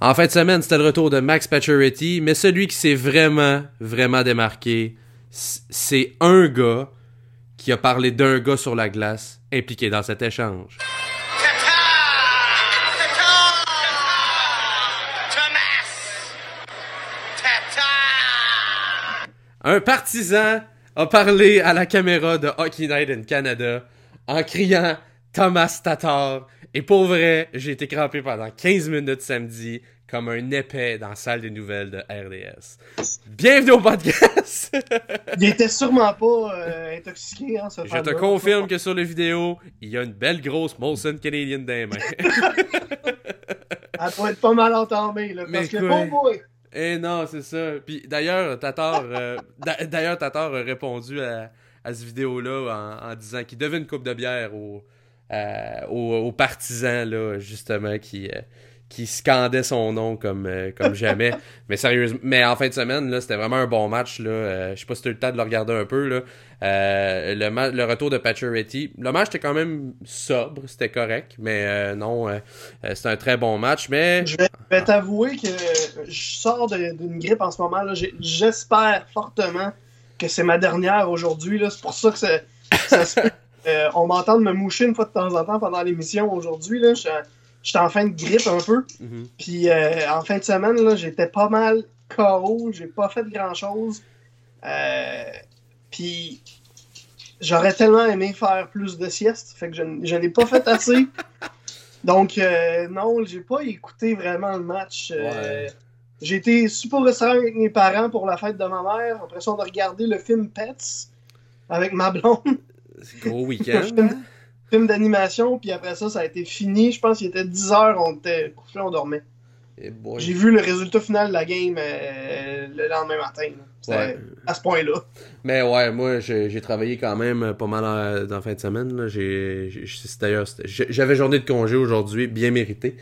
En fin de semaine, c'était le retour de Max Pacioretty, mais celui qui s'est vraiment, vraiment démarqué, c'est un gars qui a parlé d'un gars sur la glace impliqué dans cet échange. Un partisan a parlé à la caméra de Hockey Night in Canada en criant Thomas Tatar et pour vrai, j'ai été crampé pendant 15 minutes samedi comme un épais dans la salle des nouvelles de RDS. Bienvenue au podcast! il était sûrement pas euh, intoxiqué en ce Je te confirme que sur la vidéo, il y a une belle grosse Molson Canadian dans les mains. Elle doit être pas mal entamée, là, parce que bon boy! Eh non, c'est ça. Puis d'ailleurs, Tatar, euh, d'ailleurs, Tatar a répondu à, cette vidéo-là en, en disant qu'il devait une coupe de bière au euh, aux, partisans, là, justement, qui, euh, qui scandaient son nom comme, euh, comme jamais. mais sérieusement, mais en fin de semaine, là, c'était vraiment un bon match. Là. je sais pas si tu as eu le temps de le regarder un peu. Là. le, le retour de Pacioretty. Le match était quand même sobre, c'était correct. Mais non, c'était un très bon match. Mais... Je vais, t'avouer que je sors d'une grippe en ce moment. là J'espère fortement que c'est ma dernière aujourd'hui. C'est pour ça que ça, ça se euh, on m'entend me moucher une fois de temps en temps pendant l'émission aujourd'hui. J'étais en fin de grippe un peu. Mhm. Puis euh, en fin de semaine, j'étais pas mal KO. J'ai pas fait grand chose. Euh, puis j'aurais tellement aimé faire plus de sieste. Fait que je, n'ai pas fait assez. Donc, non, j'ai pas écouté vraiment le match. J'ai été super restaurant avec mes parents pour la fête de ma mère. Après ça, on a regardé le film Pets avec ma blonde. Gros week-end. film, d'animation, puis après ça, ça a été fini. Je pense qu'il était 10 heures, on était couché, on dormait. Eh J'ai vu le résultat final de la game euh, le lendemain matin. À ce point-là. Mais ouais, moi, j'ai travaillé quand même pas mal dans la fin de semaine. D'ailleurs, j'avais journée de congé aujourd'hui, bien mérité.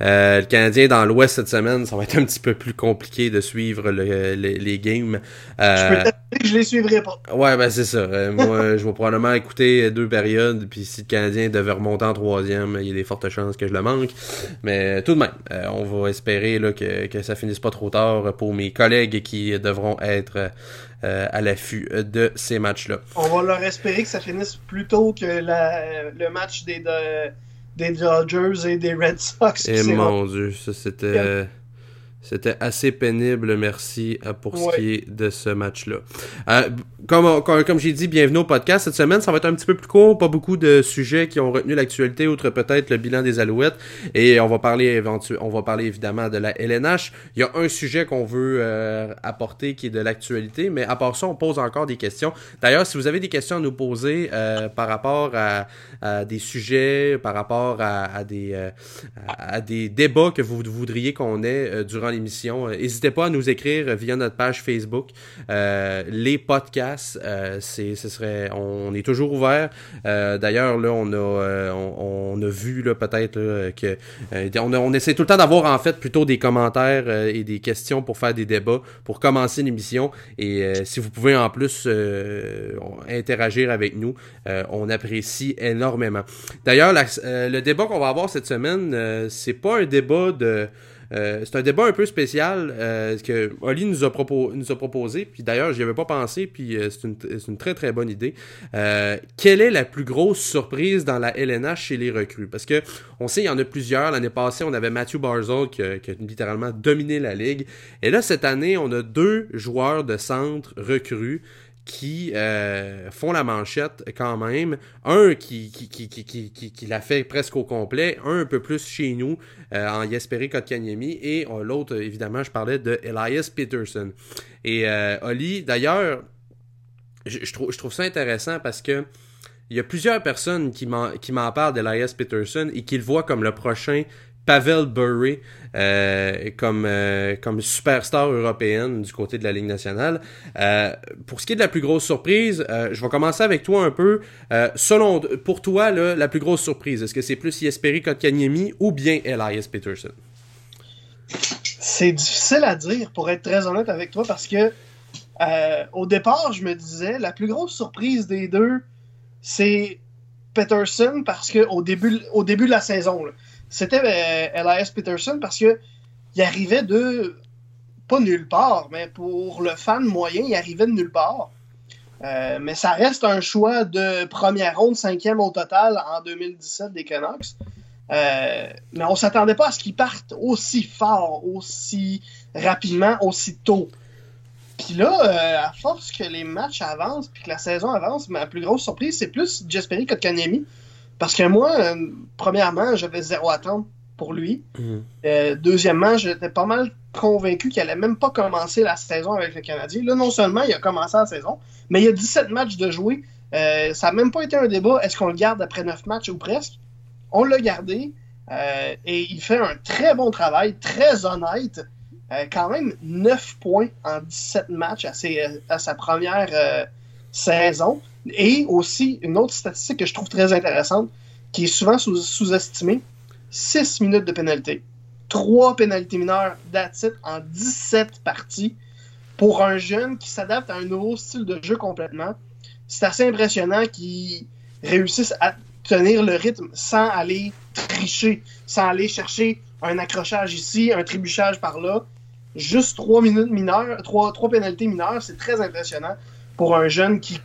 Euh, le Canadien dans l'Ouest cette semaine, ça va être un petit peu plus compliqué de suivre les games. Euh, je les suivrai pas. Ouais, ben c'est ça. Euh, moi, je vais probablement écouter deux périodes, puis si le Canadien devait remonter en troisième, il y a des fortes chances que je le manque. Mais tout de même, euh, on va espérer là, que, que ça finisse pas trop tard pour mes collègues qui devront être euh, à l'affût de ces matchs-là. On va leur espérer que ça finisse plus tôt que le match des, des Dodgers et des Red Sox. Et eh, mon dieu, ça c'était... C'était assez pénible, merci pour ce qui est de ce match-là. Euh, comme, comme, j'ai dit, bienvenue au podcast. Cette semaine, ça va être un petit peu plus court, pas beaucoup de sujets qui ont retenu l'actualité, outre peut-être le bilan des Alouettes. Et on va parler on va parler évidemment de la LNH. Il y a un sujet qu'on veut euh, apporter qui est de l'actualité, mais à part ça, on pose encore des questions. D'ailleurs, si vous avez des questions à nous poser euh, par rapport à, à, des sujets, par rapport à, à des, à, des débats que vous voudriez qu'on ait durant l'émission. Euh, n'hésitez pas à nous écrire via notre page Facebook. Euh, les podcasts, euh, c'est, ce serait, on est toujours ouvert. d'ailleurs, là, on a, on, a vu peut-être que on, on, essaie tout le temps d'avoir en fait plutôt des commentaires et des questions pour faire des débats pour commencer l'émission. Et si vous pouvez en plus interagir avec nous, on apprécie énormément. D'ailleurs, le débat qu'on va avoir cette semaine, c'est pas un débat de euh, c'est un débat un peu spécial euh, que Oli nous a, proposé, puis d'ailleurs, j'y avais pas pensé, puis euh, c'est une, très très bonne idée. quelle est la plus grosse surprise dans la LNH chez les recrues? Parce que on sait, il y en a plusieurs. L'année passée, on avait Matthew Barzell qui, a littéralement dominé la ligue. Et là, cette année, on a deux joueurs de centre recrues qui euh, font la manchette quand même. Un qui, qui, l'a fait presque au complet, un un peu plus chez nous euh, en Yesperi Kotkaniemi et euh, l'autre, évidemment, je parlais de Elias Peterson. Et Oli, d'ailleurs, je, trouve, je trouve ça intéressant parce que il y a plusieurs personnes qui m'en parlent d'Elias Peterson et qui le voient comme le prochain Pavel Burry euh, comme, euh, comme superstar européenne du côté de la Ligue nationale. Euh, pour ce qui est de la plus grosse surprise, je vais commencer avec toi un peu. selon, pour toi, la plus grosse surprise, est-ce que c'est plus Jesperi Kotkaniemi ou bien Elias Peterson? C'est difficile à dire, pour être très honnête avec toi, parce que au départ, je me disais, la plus grosse surprise des deux, c'est Peterson, parce qu'au début, au début de la saison, c'était euh, Elias Peterson parce que il arrivait de. Pas nulle part, mais pour le fan moyen, il arrivait de nulle part. Euh, mais ça reste un choix de première ronde, cinquième au total en 2017 des Canucks. Euh, mais on s'attendait pas à ce qu'ils partent aussi fort, aussi rapidement, aussi tôt. Puis là, à force que les matchs avancent puis que la saison avance, ma plus grosse surprise, c'est plus Jesperi Kotkaniemi. Parce que moi, premièrement, j'avais zéro attente pour lui. Mhm. deuxièmement, j'étais pas mal convaincu qu'il allait même pas commencer la saison avec le Canadien. Là, non seulement il a commencé la saison, mais il y a 17 matchs de jouer. Euh, ça n'a même pas été un débat. Est-ce qu'on le garde après 9 matchs ou presque? On l'a gardé. Euh, et il fait un très bon travail, très honnête. Euh, quand même 9 points en 17 matchs à, à sa première saison. Et aussi, une autre statistique que je trouve très intéressante, qui est souvent sous-estimée, 6 minutes de pénalité. 3 pénalités mineures d'attitude en 17 parties pour un jeune qui s'adapte à un nouveau style de jeu complètement, c'est assez impressionnant qu'il réussisse à tenir le rythme sans aller tricher, sans aller chercher un accrochage ici, un trébuchage par là. Juste trois minutes mineures, trois, trois pénalités mineures, c'est très impressionnant pour un jeune qui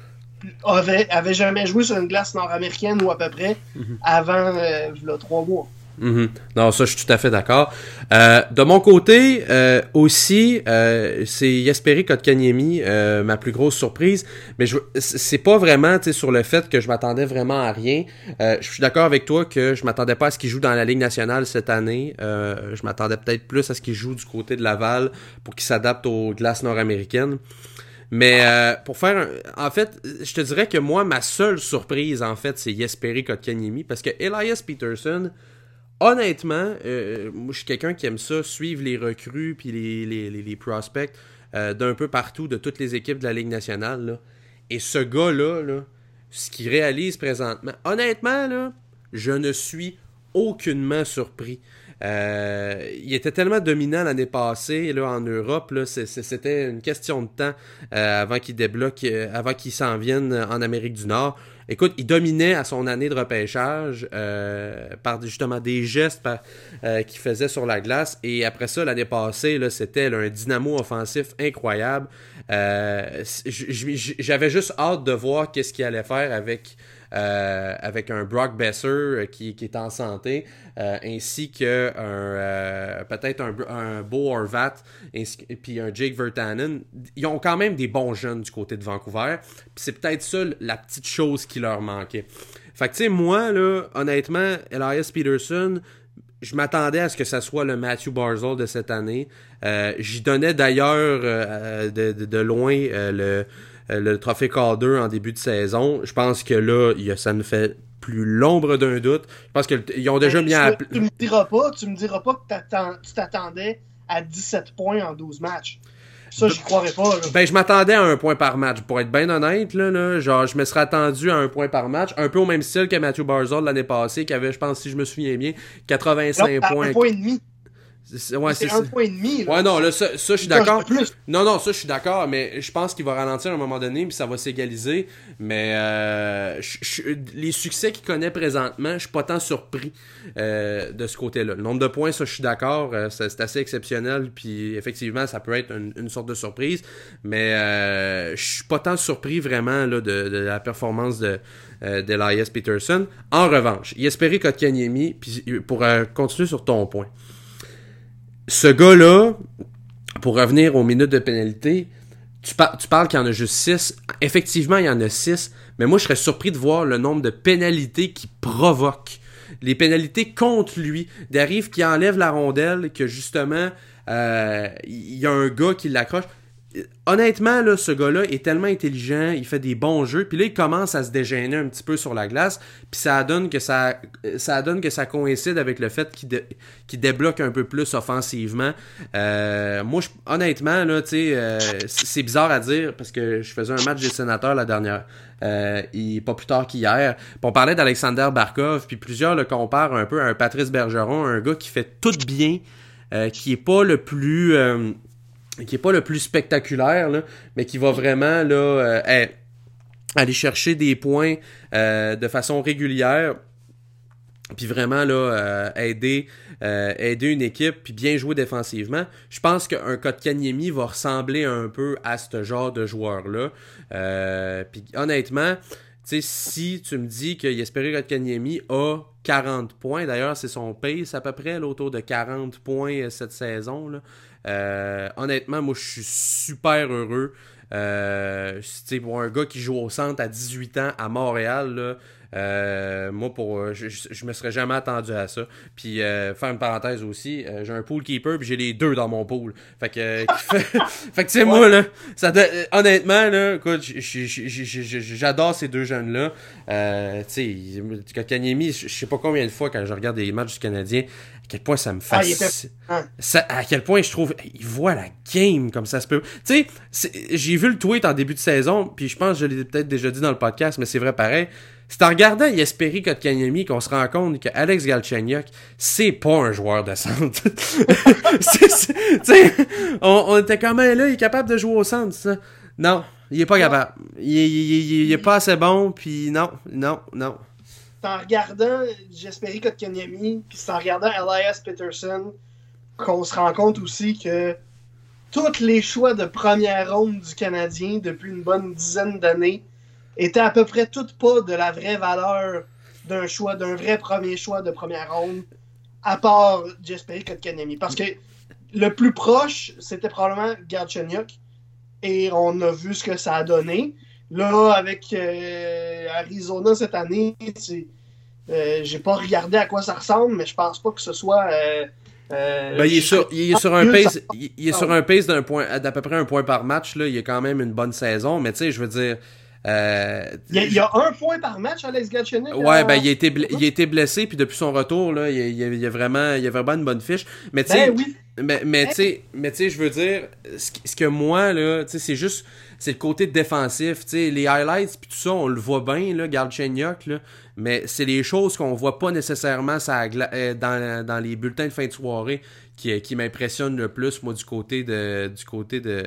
avait, avait jamais joué sur une glace nord-américaine ou à peu près mhm. avant euh, trois mois. Mhm. Non, ça, je suis tout à fait d'accord. Euh, de mon côté, euh, aussi, euh, c'est Yesperi Kotkaniemi, euh, ma plus grosse surprise. Mais je, c'est pas vraiment sur le fait que je m'attendais vraiment à rien. Je suis d'accord avec toi que je m'attendais pas à ce qu'il joue dans la Ligue nationale cette année. je m'attendais peut-être plus à ce qu'il joue du côté de Laval pour qu'il s'adapte aux glaces nord-américaines. Mais pour faire en fait, je te dirais que moi ma seule surprise en fait, c'est Yesperi Kotkaniemi parce que Elias Peterson honnêtement, euh, je suis quelqu'un qui aime ça, suivre les recrues puis les, les, les, prospects euh, d'un peu partout, de toutes les équipes de la Ligue nationale. Et ce gars-là, là, ce qu'il réalise présentement, honnêtement, là, je ne suis aucunement surpris. Euh, il était tellement dominant l'année passée là, en Europe, c'était une question de temps avant qu'il débloque, avant qu'il s'en vienne en Amérique du Nord. Écoute, il dominait à son année de repêchage euh, par justement des gestes euh, qu'il faisait sur la glace. Et après ça, l'année passée, c'était un dynamo offensif incroyable. Euh, j'avais juste hâte de voir qu'est-ce qu'il allait faire avec euh, avec un Brock Besser euh, qui, est en santé, euh, ainsi que peut-être un, un Beau Horvat et puis un Jake Vertanen. Ils ont quand même des bons jeunes du côté de Vancouver. c'est peut-être ça la petite chose qui leur manquait. Fait que tu sais, moi, là, honnêtement, Elias Peterson, je m'attendais à ce que ça soit le Matthew Barzell de cette année. J'y donnais d'ailleurs de, loin le trophée Calder en début de saison. Je pense que là, ça nous fait plus l'ombre d'un doute. Je pense qu'ils ont déjà bien appelé. Tu me diras pas, tu me diras pas que tu t'attendais à 17 points en 12 matchs. Ça, je croirais pas. Ben, je m'attendais à un point par match. Pour être bien honnête, là, là, genre, je me serais attendu à un point par match. Un peu au même style que Matthew Barzell l'année passée, qui avait, je pense, si je me souviens bien, 85 points. Un point et demi. C'est un point et demi. Ouais, non, là, ça, ça je suis d'accord. Non, non, ça, je suis d'accord, mais je pense qu'il va ralentir à un moment donné, puis ça va s'égaliser. Mais euh, les succès qu'il connaît présentement, je suis pas tant surpris euh, de ce côté-là. Le nombre de points, ça, je suis d'accord, euh, c'est assez exceptionnel, puis effectivement, ça peut être une, sorte de surprise. Mais je suis pas tant surpris vraiment là, de, de la performance de d'Elias Peterson. En revanche, il espérait Kotkaniemi, puis pour continuer sur ton point ce gars-là, pour revenir aux minutes de pénalité, tu, parles qu'il y en a juste 6. Effectivement, il y en a 6, mais moi, je serais surpris de voir le nombre de pénalités qu'il provoque. Les pénalités contre lui. D'arrive qui enlève la rondelle, que justement, euh, il y a un gars qui l'accroche honnêtement, là, ce gars-là est tellement intelligent, il fait des bons jeux, puis là, il commence à se dégêner un petit peu sur la glace, puis ça donne que ça, ça donne que ça coïncide avec le fait qu'il débloque un peu plus offensivement. Euh, moi, honnêtement, là, euh, c'est bizarre à dire, parce que je faisais un match des sénateurs la dernière, euh, pas plus tard qu'hier, on parlait d'Alexander Barkov, puis plusieurs le comparent un peu à un Patrice Bergeron, un gars qui fait tout bien, qui est pas le plus qui est pas le plus spectaculaire, mais qui va vraiment là, euh, aller chercher des points euh, de façon régulière. puis vraiment là aider aider une équipe puis bien jouer défensivement je pense qu'un Kotkaniemi va ressembler un peu à ce genre de joueur là puis honnêtement si tu me dis que Jesperi Kotkaniemi a 40 points d'ailleurs c'est son pace à peu près autour de 40 points cette saison là. Honnêtement moi je suis super heureux euh, pour un gars qui joue au centre à 18 ans à Montréal, là, euh, moi, pour, euh, je, je, me serais jamais attendu à ça. Puis, euh, faire une parenthèse aussi, j'ai un pool keeper, puis j'ai les deux dans mon pool. Fait que, fait, que tu sais, moi, là, ça honnêtement, là, écoute, j'adore ces deux jeunes-là. tu sais, Kanyemi, je sais pas combien de fois quand je regarde des matchs du Canadien, à quel point ça me ah, fascine. à quel point je trouve, il voit la game comme ça se peut. Tu sais, j'ai vu le tweet en début de saison, puis je pense que je l'ai peut-être déjà dit dans le podcast, mais c'est vrai pareil. C'est en regardant Yesperi Kotkaniemi qu'on se rend compte que Alex Galchenyuk, c'est pas un joueur de centre. on, on était quand même là, il est capable de jouer au centre, ça. Non, il est pas capable. Il, il, il, est pas assez bon, puis non, non, non. C'est en regardant Jesperi Kotkaniemi, puis c'est en regardant Elias Peterson qu'on se rend compte aussi que tous les choix de première ronde du Canadien depuis une bonne dizaine d'années était à peu près toutes pas de la vraie valeur d'un choix, d'un vrai premier choix de première ronde, à part Jesperi Kotkanemi. Parce que le plus proche, c'était probablement Galchenyuk, et on a vu ce que ça a donné. Là, avec euh, Arizona cette année, euh, j'ai pas regardé à quoi ça ressemble, mais je pense pas que ce soit. Euh, ben, il, est sur, il est sur un pace, il est sur un pace d'un point, d'à peu près un point par match. Là. Il a quand même une bonne saison, mais tu sais, je veux dire, euh, il, y a, un point par match, Alex Galchenyuk. Ouais, ben il a été, il a été blessé, puis depuis son retour, là, il, il, il, a vraiment, il a vraiment une bonne fiche. Mais tu sais, ben mais, mais tu sais, je veux dire, ce, que moi, là, sais, c'est juste, c'est le côté défensif, sais, les highlights, puis tout ça, on le voit bien, là, Galchenyuk, là, mais c'est les choses qu'on voit pas nécessairement ça, euh, dans, dans les bulletins de fin de soirée qui, qui m'impressionne le plus, moi, du côté de du côté de,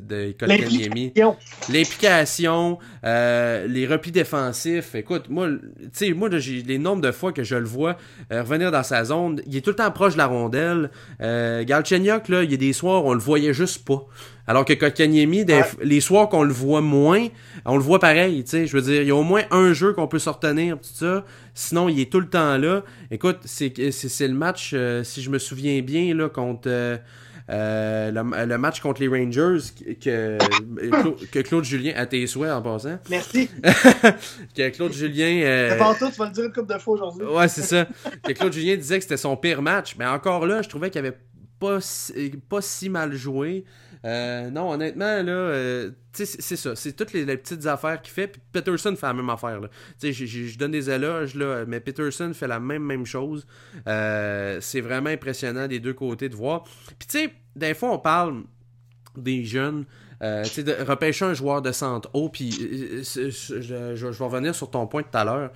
de L'implication. L'implication, euh, les replis défensifs. Écoute, moi, tu sais, moi, j'ai les nombres de fois que je le vois euh, revenir dans sa zone, il est tout le temps proche de la rondelle. Euh, Galchenyuk, là, il y a des soirs, on le voyait juste pas. Alors que Kotkaniemi, les soirs qu'on le voit moins, on le voit pareil, tu sais. Je veux dire, il y a au moins un jeu qu'on peut s'en retenir, tout ça. Sinon, il est tout le temps là. Écoute, c'est le match, euh, si je me souviens bien, là, contre... Euh, euh, le, match contre les Rangers que, que Claude Julien a tes souhaits en passant. Merci. que Claude Julien. Euh... tout, tu vas le dire une couple de fois aujourd'hui. ouais, c'est ça. que Claude Julien disait que c'était son pire match. Mais encore là, je trouvais qu'il avait pas, pas si mal joué. Euh, non, honnêtement, là, euh, c'est ça. C'est toutes les, petites affaires qu'il fait. Puis Peterson fait la même affaire. Je donne des éloges, là, mais Peterson fait la même, même chose. Euh, c'est vraiment impressionnant des deux côtés de voir. Puis, tu sais, des fois, on parle des jeunes. Euh, de repêcher un joueur de centre haut, puis je, je, vais revenir sur ton point tout à l'heure.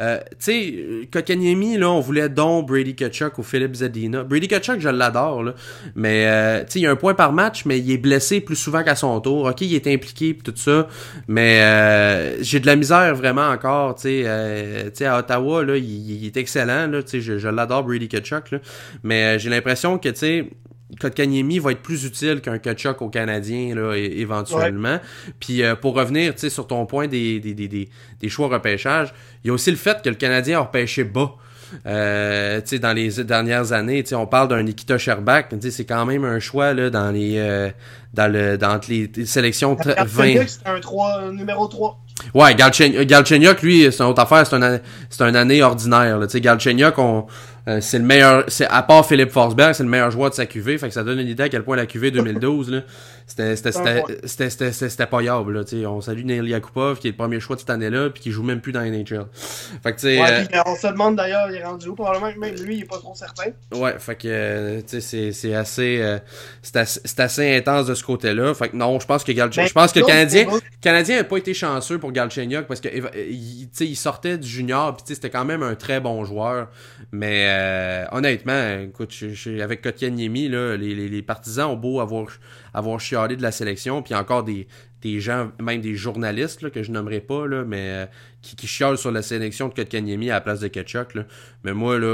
Euh, tu sais, Kokaniemi, là, on voulait donc Brady Kachuk ou Philip Zadina. Brady Kachuk, je l'adore, là. Mais, euh, tu sais, il a un point par match, mais il est blessé plus souvent qu'à son tour. OK, il est impliqué pis tout ça. Mais euh, j'ai de la misère vraiment encore, tu sais. Euh, tu sais, à Ottawa, là, il, est excellent, là. Tu sais, je, je l'adore, Brady Kachuk, là. Mais j'ai l'impression que, tu sais, Kotkaniemi va être plus utile qu'un Kachuk au Canadien là, éventuellement. Puis euh, pour revenir sur ton point des, des, des, des, choix repêchage, il y a aussi le fait que le Canadien a repêché bas. Euh, dans les dernières années, on parle d'un Nikita Sherbak, c'est quand même un choix là, dans les euh, dans le dans les sélections 20. C'est un, 3, numéro 3. Ouais, Galchenyuk, lui, c'est une autre affaire, c'est un, une année ordinaire. Galchenyuk, on, euh, c'est le meilleur, c'est à part Philippe Forsberg, c'est le meilleur joueur de sa QV, fait que ça donne une idée à quel point la QV 2012 là, c'était c'était c'était c'était pas yable là, tu on salue Neil Yakupov qui est le premier choix de cette année-là puis qui joue même plus dans NHL. Fait que tu sais ouais, euh, on se demande d'ailleurs, il est rendu où? Probablement que même lui il est pas trop certain. Ouais, fait que euh, tu sais c'est assez c'est assez, assez intense de ce côté-là. Fait que non, je pense que Galchenyuk, ben, je pense que le Canadien Canadien a pas été chanceux pour Galchenyuk parce que il sortait du junior puis c'était quand même un très bon joueur mais euh, honnêtement, écoute, je, je, avec Kotkaniemi, là, les, les, les, partisans ont beau avoir, avoir chialé de la sélection, puis encore des, des gens, même des journalistes là, que je nommerai pas, là, mais euh, qui, qui sur la sélection de Kotkaniemi à la place de Ketchuk. Là. Mais moi, là,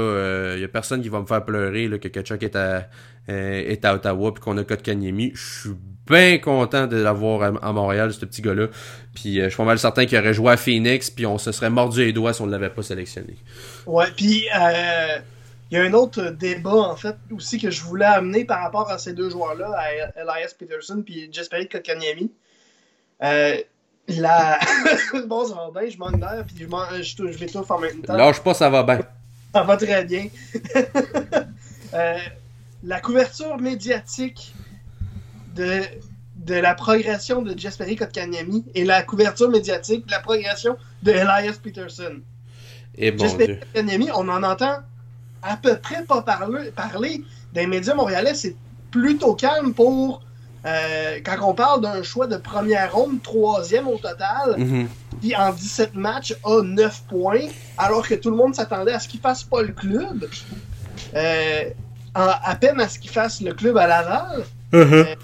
il euh, a personne qui va me faire pleurer là, que Ketchuk est à, euh, est à Ottawa puis qu'on a Kotkaniemi. Je suis bien content de l'avoir à, à, Montréal, ce petit gars-là. Puis je suis pas mal certain qu'il aurait joué à Phoenix, puis on se serait mordu les doigts si on ne l'avait pas sélectionné. Ouais, puis euh, il y a un autre débat, en fait, aussi que je voulais amener par rapport à ces deux joueurs-là, à Elias Peterson puis Jesperi Kotkaniemi. Euh, la... bon, ça va bien, je manque d'air, puis je, je, je m'étouffe en même temps. Lâche pas, ça va bien. Ça va très bien. euh, la couverture médiatique de, de la progression de Jesperi Kotkaniemi et la couverture médiatique de la progression de Elias Peterson. Et bon Jesperi Kotkaniemi, on en entend à peu près pas parler, parler des médias montréalais, c'est plutôt calme pour euh, quand on parle d'un choix de première ronde, troisième au total, qui mm -hmm. en 17 matchs a 9 points, alors que tout le monde s'attendait à ce qu'il fasse pas le club, euh, en, à peine à ce qu'il fasse le club à Laval. Mm -hmm. euh,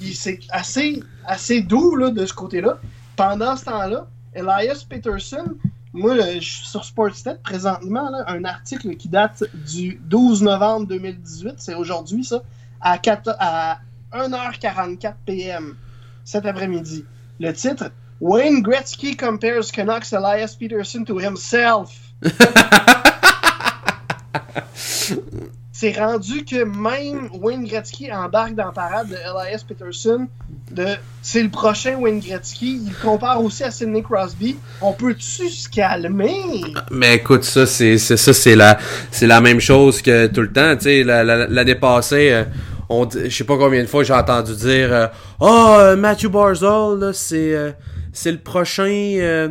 c'est assez, assez doux là, de ce côté-là. Pendant ce temps-là, Elias Peterson, moi, je suis sur Sportsnet présentement, là, un article qui date du 12 novembre 2018, c'est aujourd'hui ça, à, 4, à 1h44 p.m. cet après-midi. Le titre Wayne Gretzky compares Canucks Elias Peterson to himself. C'est rendu que même Wayne Gretzky embarque dans la parade de Elias Peterson. De c'est le prochain Wayne Gretzky. Il compare aussi à Sidney Crosby. On peut-tu se calmer? Mais écoute, ça, c'est ça, c'est la, c'est la même chose que tout le temps. Tu sais, l'année la, la, passée. Euh, on, je sais pas combien de fois j'ai entendu dire oh Matthew Barzal c'est euh, c'est le prochain euh,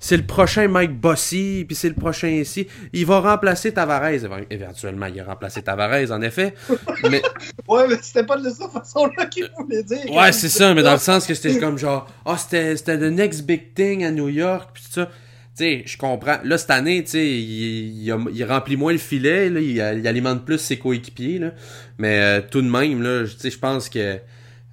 c'est le prochain Mike Bossy puis c'est le prochain ici il va remplacer Tavares éventuellement il a remplacé Tavares en effet mais ouais mais c'était pas de cette façon là qu'il voulait dire ouais c'est ça mais dans le sens que c'était comme genre oh c'était c'était the next big thing à New York puis tout ça tu sais, je comprends. Là, cette année, tu sais, il, il, il, remplit moins le filet, là, il, il alimente plus ses coéquipiers, là. Mais euh, tout de même, là, tu sais, je pense que...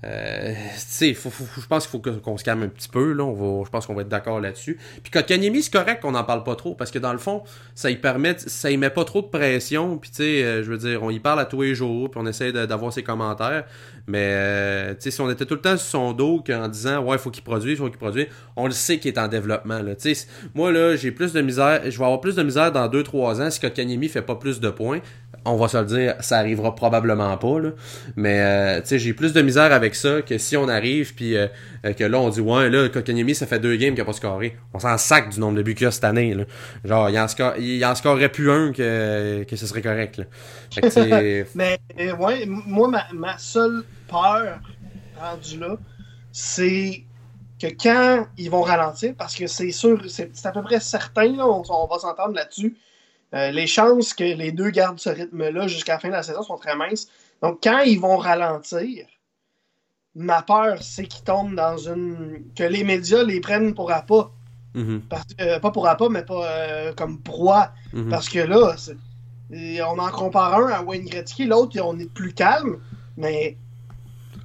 Euh, je pense qu'il faut qu'on se calme un petit peu, là. On va, je pense qu'on va être d'accord là-dessus. Puis Kotkaniemi, c'est correct qu'on n'en parle pas trop, parce que dans le fond, ça y permet... Ça y met pas trop de pression, puis tu sais, euh, je veux dire, on y parle à tous les jours, puis on essaie d'avoir ses commentaires. Mais euh, si on était tout le temps sur son dos en disant ouais, faut qu'il produise, faut qu'il produise, on le sait qu'il est en développement. Là. moi là, j'ai plus de misère, je vais avoir plus de misère dans 2-3 ans si Kotkaniemi fait pas plus de points. On va se le dire, ça arrivera probablement pas. Là. Mais euh, j'ai plus de misère avec ça que si on arrive puis euh, que là on dit ouais là Kotkaniemi ça fait deux games qu'il a pas scoré. On s'en sac du nombre de buts qu'il a cette année. Là. Genre il en, score, il en scorerait plus un que, que ce serait correct. Là. Mais ouais, moi ma, ma seule peur rendu là, c'est que quand ils vont ralentir, parce que c'est sûr, c'est à peu près certain, là, on, on, va s'entendre là-dessus, euh, les chances que les deux gardent ce rythme-là jusqu'à la fin de la saison sont très minces. Donc quand ils vont ralentir, ma peur, c'est qu'ils tombent dans une. que les médias les prennent pour appât. Mm -hmm. Parce, euh, pas pour appât, mais pas euh, comme proie. Mm -hmm. Parce que là, on en compare un à Wayne Gretzky, l'autre, on est plus calme, mais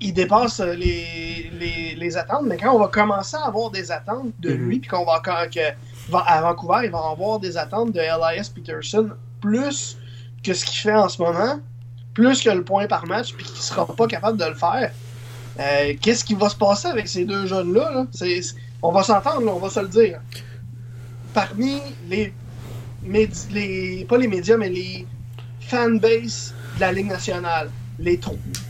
il dépasse les, les, les, attentes, mais quand on va commencer à avoir des attentes de lui, mm -hmm. puis qu'on va, que, à Vancouver, il va avoir des attentes de Elias Peterson plus que ce qu'il fait en ce moment, plus que le point par match, puis qu'il ne sera pas capable de le faire. Euh, Qu'est-ce qui va se passer avec ces deux jeunes-là? Là? On va s'entendre, on va se le dire. Parmi les, les. Pas les médias, mais les fanbases de la Ligue nationale, les,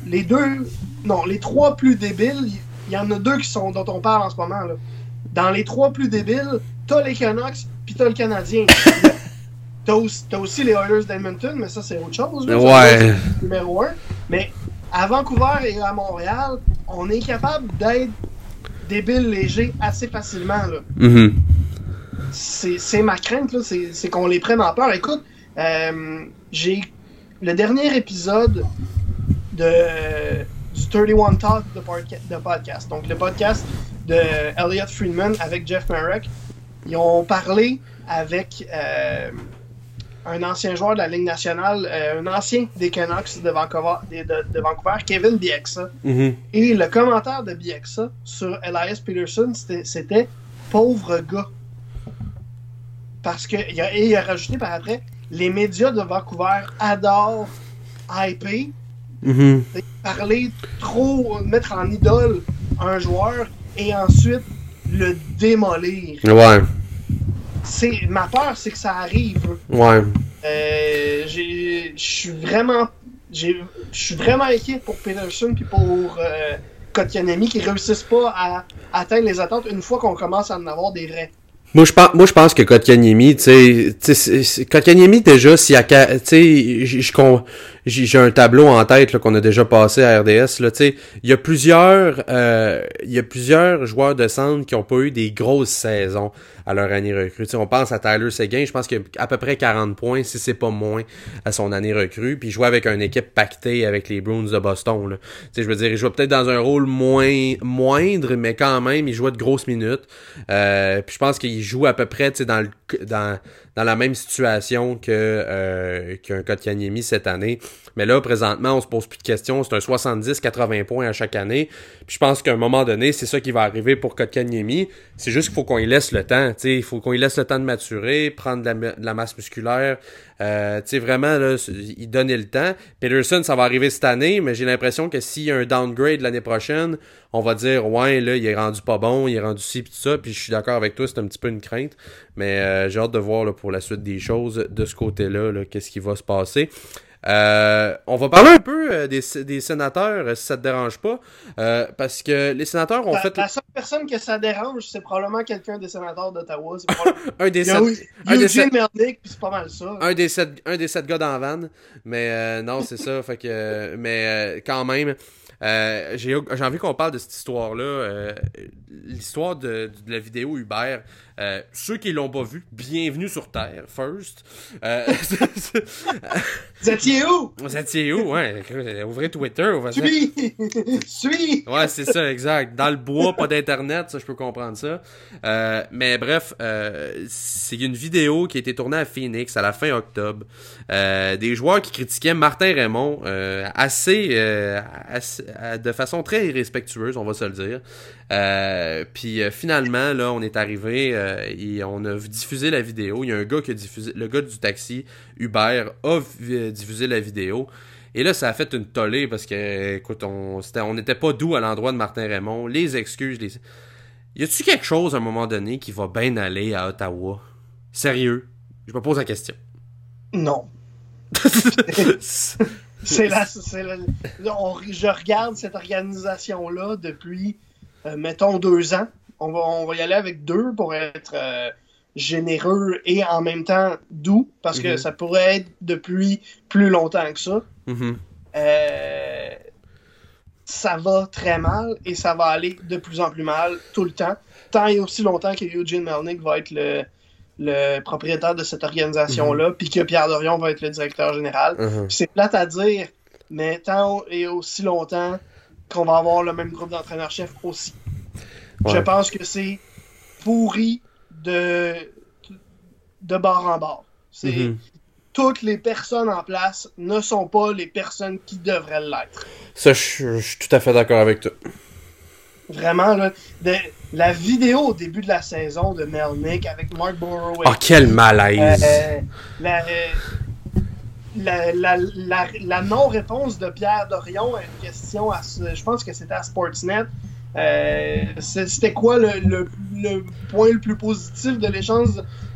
les deux non, les trois plus débiles, il y, y, en a deux qui sont dont on parle en ce moment. Là. Dans les trois plus débiles, t'as les Canucks puis t'as le Canadien. t'as aussi, les Oilers d'Edmonton, mais ça c'est autre chose. Là, ouais. Numéro un. Mais à Vancouver et à Montréal, on est capable d'être débile léger assez facilement. Là. Mm -hmm. C'est ma crainte, là, c'est qu'on les prenne en peur. Écoute, euh, j'ai le dernier épisode de du 31 Talk de, de, podcast. Donc, le podcast de Elliot Friedman avec Jeff Marek. Ils ont parlé avec euh, un ancien joueur de la Ligue nationale, euh, un ancien des Canucks de Vancouver, de, de Vancouver Kevin Bieksa. Mhm. Et le commentaire de Bieksa sur Elias Peterson, c'était pauvre gars. Parce que, il a, et il a rajouté par après, les médias de Vancouver adorent hyper, Mhm. parler trop, mettre en idole un joueur et ensuite le démolir. Ouais, C'est ma peur, c'est que ça arrive. ouais. Euh, Je suis vraiment, je suis vraiment inquiet pour Peterson puis pour euh, Kotkaniemi qui réussissent pas à atteindre les attentes une fois qu'on commence à en avoir des vrais. Moi je pense moi je pense que Kotkaniemi, tu sais, Kotkaniemi déjà j- qu'on- j'ai un tableau en tête qu'on a déjà passé à RDS là, tu sais, il y a plusieurs euh, il y a plusieurs joueurs de centre qui ont pas eu des grosses saisons à leur année recrue. Tu sais, on pense à Tyler Seguin, je pense qu'il a à peu près 40 points si c'est pas moins à son année recrue, puis il jouait avec une équipe pactée avec les Bruins de Boston je veux dire, il jouait peut-être dans un rôle moins moindre mais quand même il jouait de grosses minutes. Euh, puis je pense qu'il joue à peu près dans, le, dans, dans la même situation que euh, qu'un Kotkaniemi cette année. Mais là, présentement, on se pose plus de questions. C'est un 70-80 points à chaque année. Puis je pense qu'à un moment donné, c'est ça qui va arriver pour Kotkaniemi. C'est juste qu'il faut qu'on lui laisse le temps. Il faut qu'on lui laisse le temps de maturer, prendre de la masse musculaire. Euh, tu sais, vraiment, il donner le temps. Peterson, ça va arriver cette année, mais j'ai l'impression que s'il y a un downgrade l'année prochaine, on va dire, ouais, là, il est rendu pas bon, il est rendu ci, pis tout ça. Puis je suis d'accord avec toi, c'est un petit peu une crainte. Mais euh, j'ai hâte de voir pour la suite des choses de ce côté-là, là, qu'est-ce qui va se passer. Euh, on va parler un peu euh, des, des sénateurs, euh, si ça te dérange pas, euh, parce que les sénateurs ont La, fait la seule personne que ça dérange, c'est probablement quelqu'un des sénateurs d'Ottawa. Probablement- un des sept, un des sept- puis c'est pas mal ça. un des sept, un des sept gars dans la van, mais euh, non, c'est ça, fait que, euh, mais euh, quand même, euh, j'ai envie qu'on parle de cette histoire-là, euh, l'histoire de, de la vidéo Uber. Euh, ceux qui l'ont pas vu, bienvenue sur Terre, first. Euh, Vous étiez où? vous étiez où, ouais? Ouvrez Twitter, on va. Suis! Suis! Ouais, c'est ça, exact. Dans le bois, pas d'internet, ça, je peux comprendre ça. Euh, mais bref, euh, c'est une vidéo qui a été tournée à Phoenix à la fin octobre. Euh, des joueurs qui critiquaient Martin Raymond euh, assez, euh, assez- de façon très irrespectueuse, on va se le dire. Euh, puis euh, finalement, là, on est arrivé euh, et on a diffusé la vidéo. Il y a un gars qui a diffusé, le gars du taxi Uber a diffusé la vidéo. Et là, ça a fait une tollée parce que, écoute, on n'était pas doux à l'endroit de Martin Raymond. Les excuses, les... Y a-tu quelque chose à un moment donné qui va bien aller à Ottawa? Sérieux? Je me pose la question. Non. C'est la, on- je regarde cette organisation-là depuis, euh, mettons, deux ans. On va, on va y aller avec deux pour être euh, généreux et en même temps doux, parce que Mhm. ça pourrait être depuis plus longtemps que ça. Mhm. Euh, ça va très mal et ça va aller de plus en plus mal tout le temps. Tant et aussi longtemps que Eugene Melnick va être le, le propriétaire de cette organisation-là, puis que Pierre Dorion va être le directeur général. Mhm. C'est plate à dire, mais tant et aussi longtemps qu'on va avoir le même groupe d'entraîneurs-chefs aussi. Je pense que c'est pourri de, de bord en bord. C'est Mhm. toutes les personnes en place ne sont pas les personnes qui devraient l'être. Ça, je je suis tout à fait d'accord avec toi. Vraiment, là, de- la vidéo au début de la saison de Melnick avec Mark Burrow Oh, quel malaise! Euh, la, euh, la, la, la, non-réponse de Pierre Dorion à une question, à, ce- je pense que c'était à Sportsnet. Euh, c'était quoi le, le, le point le plus positif de l'échange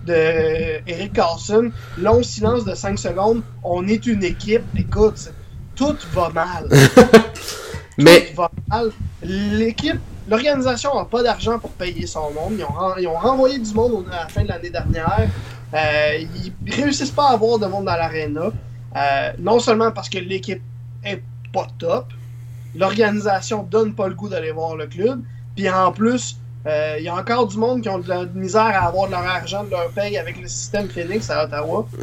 de Eric Carlson? Long silence de 5 secondes. On est une équipe. Écoute, tout va mal. Mais, Tout va mal. L'équipe, l'organisation n'a pas d'argent pour payer son monde. Ils ont, ren- ils ont renvoyé du monde à la fin de l'année dernière. Euh, ils réussissent pas à avoir de monde dans l'aréna. Euh, non seulement parce que l'équipe est pas top, l'organisation donne pas le goût d'aller voir le club. Puis en plus, euh, il y a encore du monde qui ont de la misère à avoir de leur argent, de leur paye avec le système Phoenix à Ottawa.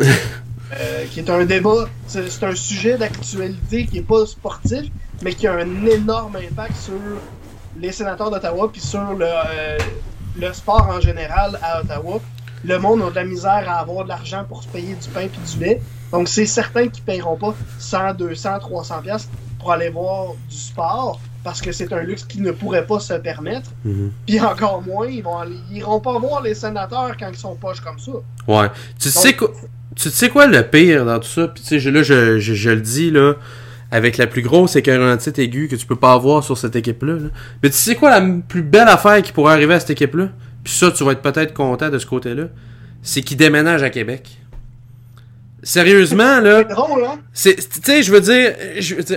Euh, qui est un débat, c'est c'est un sujet d'actualité qui est pas sportif, mais qui a un énorme impact sur les sénateurs d'Ottawa puis sur le, euh, le sport en général à Ottawa. le monde a de la misère à avoir de l'argent pour se payer du pain et du lait. Donc, c'est certain qu'ils ne paieront pas 100, 200, 300 pièces pour aller voir du sport parce que c'est un luxe qu'ils ne pourraient pas se permettre. Mhm. Puis encore moins, ils vont aller- ils iront pas voir les sénateurs quand ils sont poches comme ça. Ouais. Tu Donc- sais quoi, tu sais quoi le pire dans tout ça? Puis tu sais, je- là, je, je, je le dis, là, avec la plus grosse écœurantite aiguë que tu peux pas avoir sur cette équipe-là. là. Mais tu sais quoi la plus belle affaire qui pourrait arriver à cette équipe-là? Puis ça, tu vas être peut-être content de ce côté-là. C'est qu'ils déménagent à Québec. Sérieusement, là. C'est drôle, hein? Tu sais, je veux dire,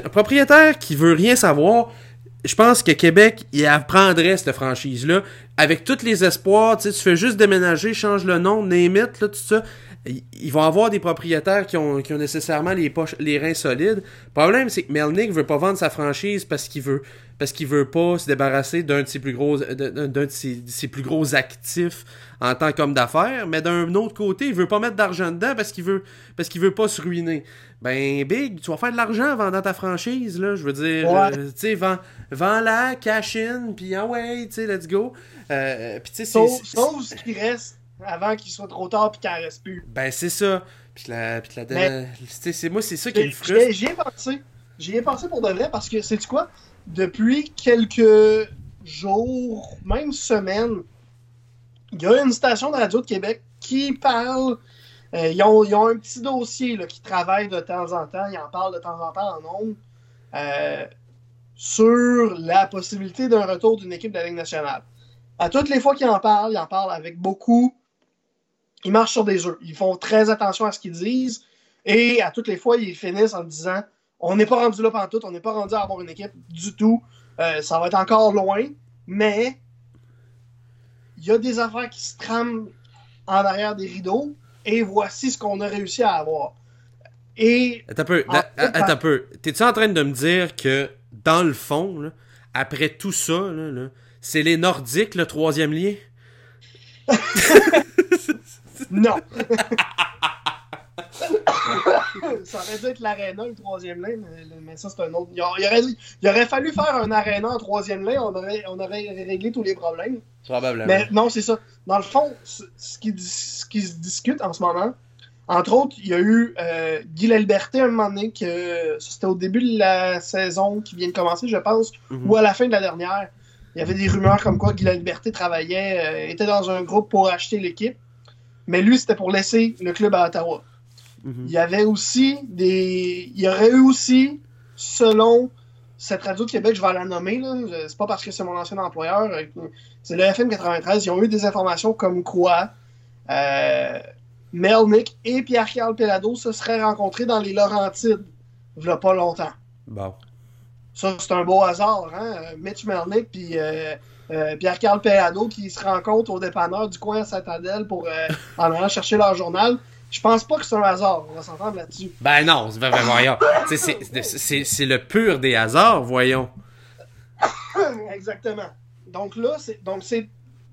un propriétaire qui veut rien savoir, je pense que Québec, il apprendrait cette franchise-là. Avec tous les espoirs, tu sais, tu fais juste déménager, change le nom, name it, là, tout ça. Ils vont avoir des propriétaires qui ont, qui ont nécessairement les poches, les reins solides. Le problème, c'est que Melnick veut pas vendre sa franchise parce qu'il veut, parce qu'il veut pas se débarrasser d'un de ses plus gros, d'un de ses, plus gros actifs en tant qu'homme d'affaires. Mais d'un autre côté, il veut pas mettre d'argent dedans parce qu'il veut, parce qu'il veut pas se ruiner. Ben, Big, tu vas faire de l'argent en vendant ta franchise, là. Je veux dire, Ouais. euh, tu sais, vends, vends-la, cash in, puis ah ouais, tu sais, let's go. Euh, puis tu sais, c'est- sauf ce qui reste avant qu'il soit trop tard puis qu'il en reste plus. ben c'est ça. Puis la, puis la, Mais- c'est moi, c'est ça qui me frustre. j'y ai pensé. J'y ai pensé pour de vrai parce que, sais-tu quoi? Depuis quelques jours, même semaines, il y a une station de radio de Québec qui parle. euh, ils, ont, ils ont un petit dossier là, qui travaille de temps en temps. Ils en parlent de temps en temps en ondes. euh, sur la possibilité d'un retour d'une équipe de la Ligue nationale. À toutes les fois qu'ils en parlent, ils en parlent avec beaucoup. Ils marchent sur des œufs. Ils font très attention à ce qu'ils disent. Et à toutes les fois, ils finissent en disant on n'est pas rendu là pantoute, on n'est pas rendu à avoir une équipe du tout. Euh, ça va être encore loin, mais il y a des affaires qui se trament en arrière des rideaux et voici ce qu'on a réussi à avoir. Et Attends un peu, En da- fait, attends un peu. T'es-tu en train de me dire que, dans le fond, là, après tout ça, c'est les Nordiques, le troisième lien? non! ça aurait dû être l'aréna, le troisième lien, mais, mais ça, c'est un autre. Il aurait, il aurait fallu faire un aréna en troisième lien, on aurait, on aurait réglé tous les problèmes. Probablement. Mais non, c'est ça. Dans le fond, ce qui, ce qui se discute en ce moment, entre autres, il y a eu euh, Guy Laliberté un moment donné, que ça, c'était au début de la saison qui vient de commencer, je pense, Mhm. ou à la fin de la dernière. Il y avait des rumeurs comme quoi Guy Laliberté travaillait, euh, était dans un groupe pour acheter l'équipe. Mais lui, c'était pour laisser le club à Ottawa. Mhm. Il y avait aussi des. Il y aurait eu aussi, selon cette radio de Québec, je vais la nommer, c'est pas parce que c'est mon ancien employeur, euh, c'est le FM 93, ils ont eu des informations comme quoi euh, Melnick et Pierre-Carl Pelado se seraient rencontrés dans les Laurentides, il y a pas longtemps. Bon. Ça, c'est un beau hasard, hein? Euh, Mitch Melnick puis euh, euh, Pierre-Carl Pelado qui se rencontrent au dépanneur du coin à Saint-Adèle pour euh, en allant chercher leur journal. Je pense pas que c'est un hasard, on va s'entendre là-dessus. Ben non, c'est ben, ben, voyons. C'est- le pur des hasards, voyons. Exactement. Donc là, c'est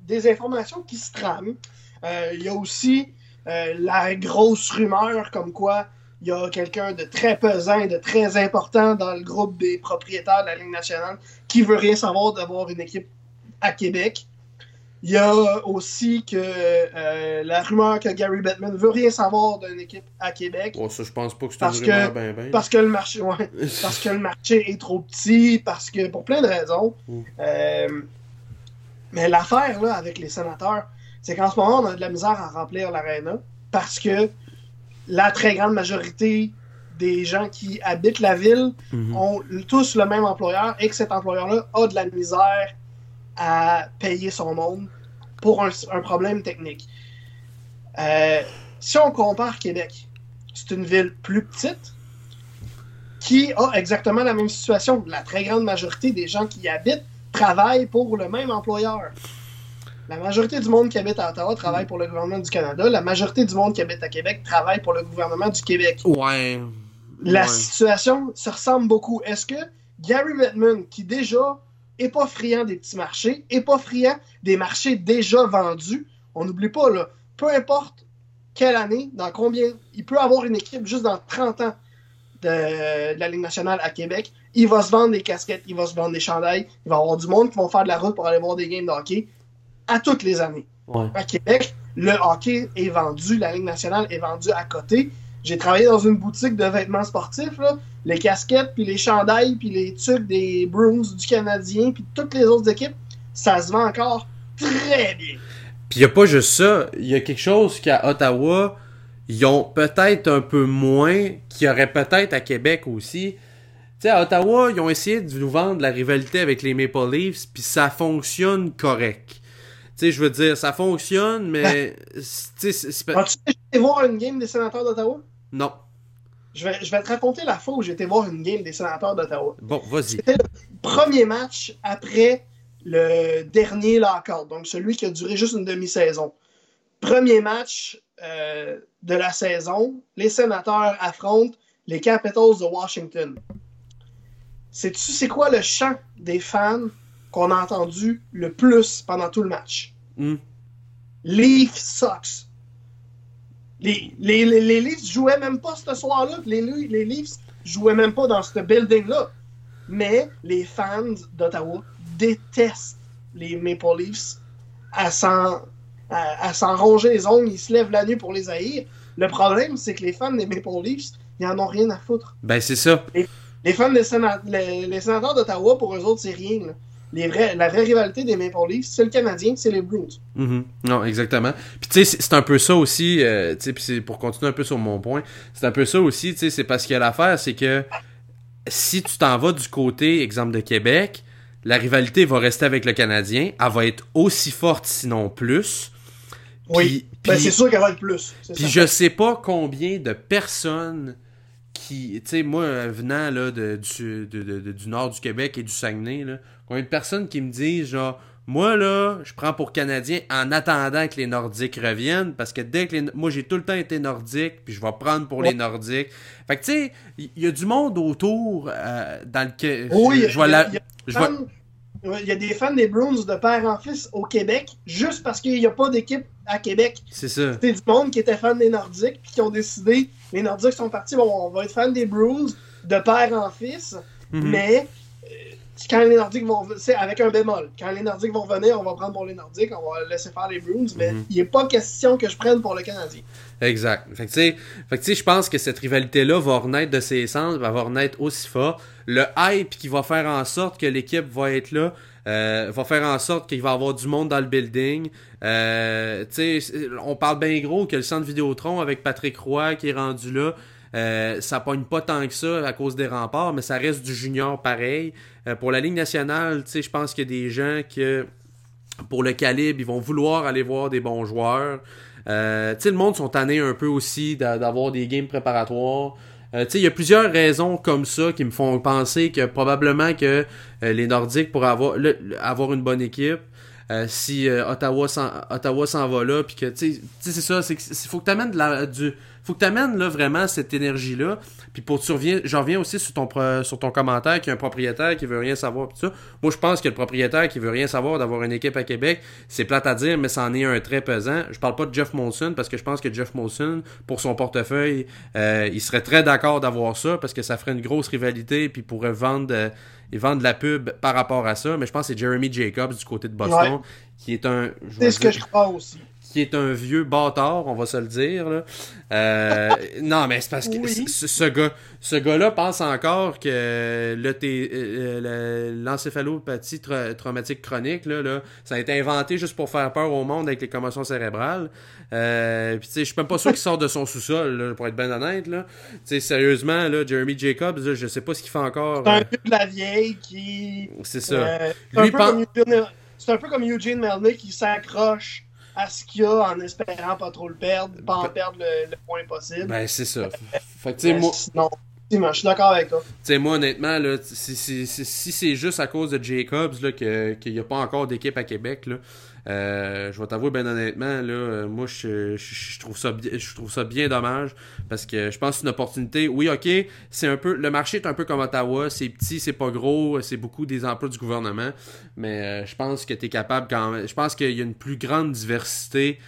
des informations qui se trament. Euh, Il y a aussi euh, la grosse rumeur comme quoi il y a quelqu'un de très pesant de très important dans le groupe des propriétaires de la Ligue nationale qui veut rien savoir d'avoir une équipe à Québec. Il y a aussi que euh, la rumeur que Gary Bettman veut rien savoir d'une équipe à Québec Oh, ça, je pense pas que c'est Parce une que- rumeur ben ben. parce que le marché, ouais, parce que le marché est trop petit, parce que pour plein de raisons. Mm. Euh, mais l'affaire là avec les sénateurs, c'est qu'en ce moment on a de la misère à remplir l'aréna parce que la très grande majorité des gens qui habitent la ville Mhm. ont tous le même employeur et que cet employeur-là a de la misère à payer son monde pour un, un problème technique. Euh, si on compare Québec, c'est une ville plus petite qui a exactement la même situation. La très grande majorité des gens qui y habitent travaillent pour le même employeur. La majorité du monde qui habite à Ottawa travaille pour le gouvernement du Canada. La majorité du monde qui habite à Québec travaille pour le gouvernement du Québec. Ouais. La Ouais. situation se ressemble beaucoup. Est-ce que Gary Bettman, qui déjà est pas friand des petits marchés, est pas friand des marchés déjà vendus, on n'oublie pas, là, peu importe quelle année, dans combien, il peut avoir une équipe juste dans 30 ans de, de la Ligue nationale à Québec, il va se vendre des casquettes, il va se vendre des chandails, il va y avoir du monde qui vont faire de la route pour aller voir des games de hockey à toutes les années. Ouais. À Québec, le hockey est vendu, la Ligue nationale est vendue à côté. J'ai travaillé dans une boutique de vêtements sportifs, là. Les casquettes, puis les chandails, puis les trucs des Bruins du Canadien, puis toutes les autres équipes, ça se vend encore très bien. Puis il n'y a pas juste ça, il y a quelque chose qu'à Ottawa, ils ont peut-être un peu moins, qu'il y aurait peut-être à Québec aussi. Tu sais, à Ottawa, ils ont essayé de nous vendre la rivalité avec les Maple Leafs, puis ça fonctionne correct. Tu sais, je veux dire, ça fonctionne, mais... tu sais, As-tu été voir une game des sénateurs d'Ottawa? Non. Je vais, je vais te raconter la fois où j'ai été voir une game des sénateurs d'Ottawa. Bon, vas-y. C'était le premier match après le dernier lockout, donc celui qui a duré juste une demi-saison. Premier match euh, de la saison, les sénateurs affrontent les Capitals de Washington. Sais-tu c'est quoi le chant des fans qu'on a entendu le plus pendant tout le match? Hmm. Leaf sucks. Les, les, les, les, Leafs jouaient même pas ce soir-là. Les, les Leafs jouaient même pas dans ce building-là. Mais les fans d'Ottawa détestent les Maple Leafs à s'en, à, s'en ronger les ongles. Ils se lèvent la nuit pour les haïr. Le problème, c'est que les fans des Maple Leafs, ils en ont rien à foutre. Ben, c'est ça. Les, fans des les, les sénateurs d'Ottawa, pour eux autres, c'est rien. Là les vrais, la vraie rivalité des Maple Leafs, c'est le Canadien, c'est les Bruins. Mm-hmm. Non, exactement. Puis tu sais, c'est un peu ça aussi, euh, tu sais, pour continuer un peu sur mon point, c'est un peu ça aussi, tu sais, c'est parce qu'il y a l'affaire, c'est que si tu t'en vas du côté, exemple de Québec, la rivalité va rester avec le Canadien, elle va être aussi forte, sinon plus. oui, ben, c'est sûr qu'elle va être plus. Puis je sais pas combien de personnes qui, tu sais, moi, venant là, de, du, du nord du Québec et du Saguenay, là, combien de personnes qui me disent, genre, moi, là, je prends pour Canadien en attendant que les Nordiques reviennent, parce que dès que les... Moi, j'ai tout le temps été nordique, puis je vais prendre pour les Nordiques. Fait que, tu sais, il y, a du monde autour euh, dans lequel... Je, vois il y a des fans des Bruins de père en fils au Québec, juste parce qu'il n'y a pas d'équipe à Québec. C'est ça. C'était du monde qui était fan des Nordiques, puis qui ont décidé, les Nordiques sont partis, bon, on va être fan des Bruins de père en fils, mhm. mais quand les Nordiques vont c'est avec un bémol. Quand les Nordiques vont venir, on va prendre pour les Nordiques, on va laisser faire les Bruins, mais mhm. il n'est pas question que je prenne pour le Canadien. Exact. Fait que tu sais, je pense que cette rivalité-là va renaître de ses sens, va renaître aussi fort. Le hype qui va faire en sorte que l'équipe va être là, euh, va faire en sorte qu'il va y avoir du monde dans le building. Euh, on parle bien gros que le centre Vidéotron avec Patrick Roy qui est rendu là. Euh, ça pogne pas tant que ça à cause des remparts, mais ça reste du junior pareil. Euh, pour la Ligue nationale, je pense qu'il y a des gens que, pour le calibre, ils vont vouloir aller voir des bons joueurs. Euh, le monde sont tannés un peu aussi d'avoir des games préparatoires. Euh, il y a plusieurs raisons comme ça qui me font penser que probablement que euh, les Nordiques pourraient avoir, avoir une bonne équipe. Si Ottawa s'en va là, puis faut que tu amènes de là, vraiment cette énergie-là. Puis pour tu j'en reviens aussi sur ton, commentaire qu'il y a un propriétaire qui veut rien savoir. Ça. Moi, je pense que le propriétaire qui veut rien savoir d'avoir une équipe à Québec, c'est plate à dire, mais c'en est un très pesant. Je parle pas de Jeff Molson parce que je pense que Jeff Molson, pour son portefeuille, euh, il serait très d'accord d'avoir ça parce que ça ferait une grosse rivalité puis pourrait vendre. Euh, et vendre la pub par rapport à ça, mais je pense que c'est Jeremy Jacobs du côté de Boston, qui est un. C'est ce que je crois aussi qui est un vieux bâtard, on va se le dire. Là. Euh, non, mais c'est parce que ce, gars, ce gars-là pense encore que le euh, l'encéphalopathie traumatique chronique, là, là, ça a été inventé juste pour faire peur au monde avec les commotions cérébrales. Euh, Puis tu sais, je suis même pas sûr qu'il sort de son sous-sol, pour être bien honnête. Là. sérieusement, là, Jeremy Jacobs, là, je sais pas ce qu'il fait encore. C'est un peu de la vieille qui. C'est ça. Euh, c'est un, un, peu comme Eugene Melnick qui s'accroche à ce qu'il y a en espérant pas trop le perdre, pas en perdre le, moins possible. Ben, c'est ça. Fait que, moi. Je suis d'accord avec toi. Moi, honnêtement, là, si, si, si c'est juste à cause de Jacobs qu'il n'y a pas encore d'équipe à Québec, là, euh, je vais t'avouer, ben honnêtement, là, euh, moi, je, je, trouve ça, je trouve ça bien dommage parce que je pense que c'est une opportunité. Oui, ok, c'est un peu, le marché est un peu comme Ottawa, c'est petit, c'est pas gros, c'est beaucoup des emplois du gouvernement, mais euh, je pense que tu es capable quand même. Je pense qu'il y a une plus grande diversité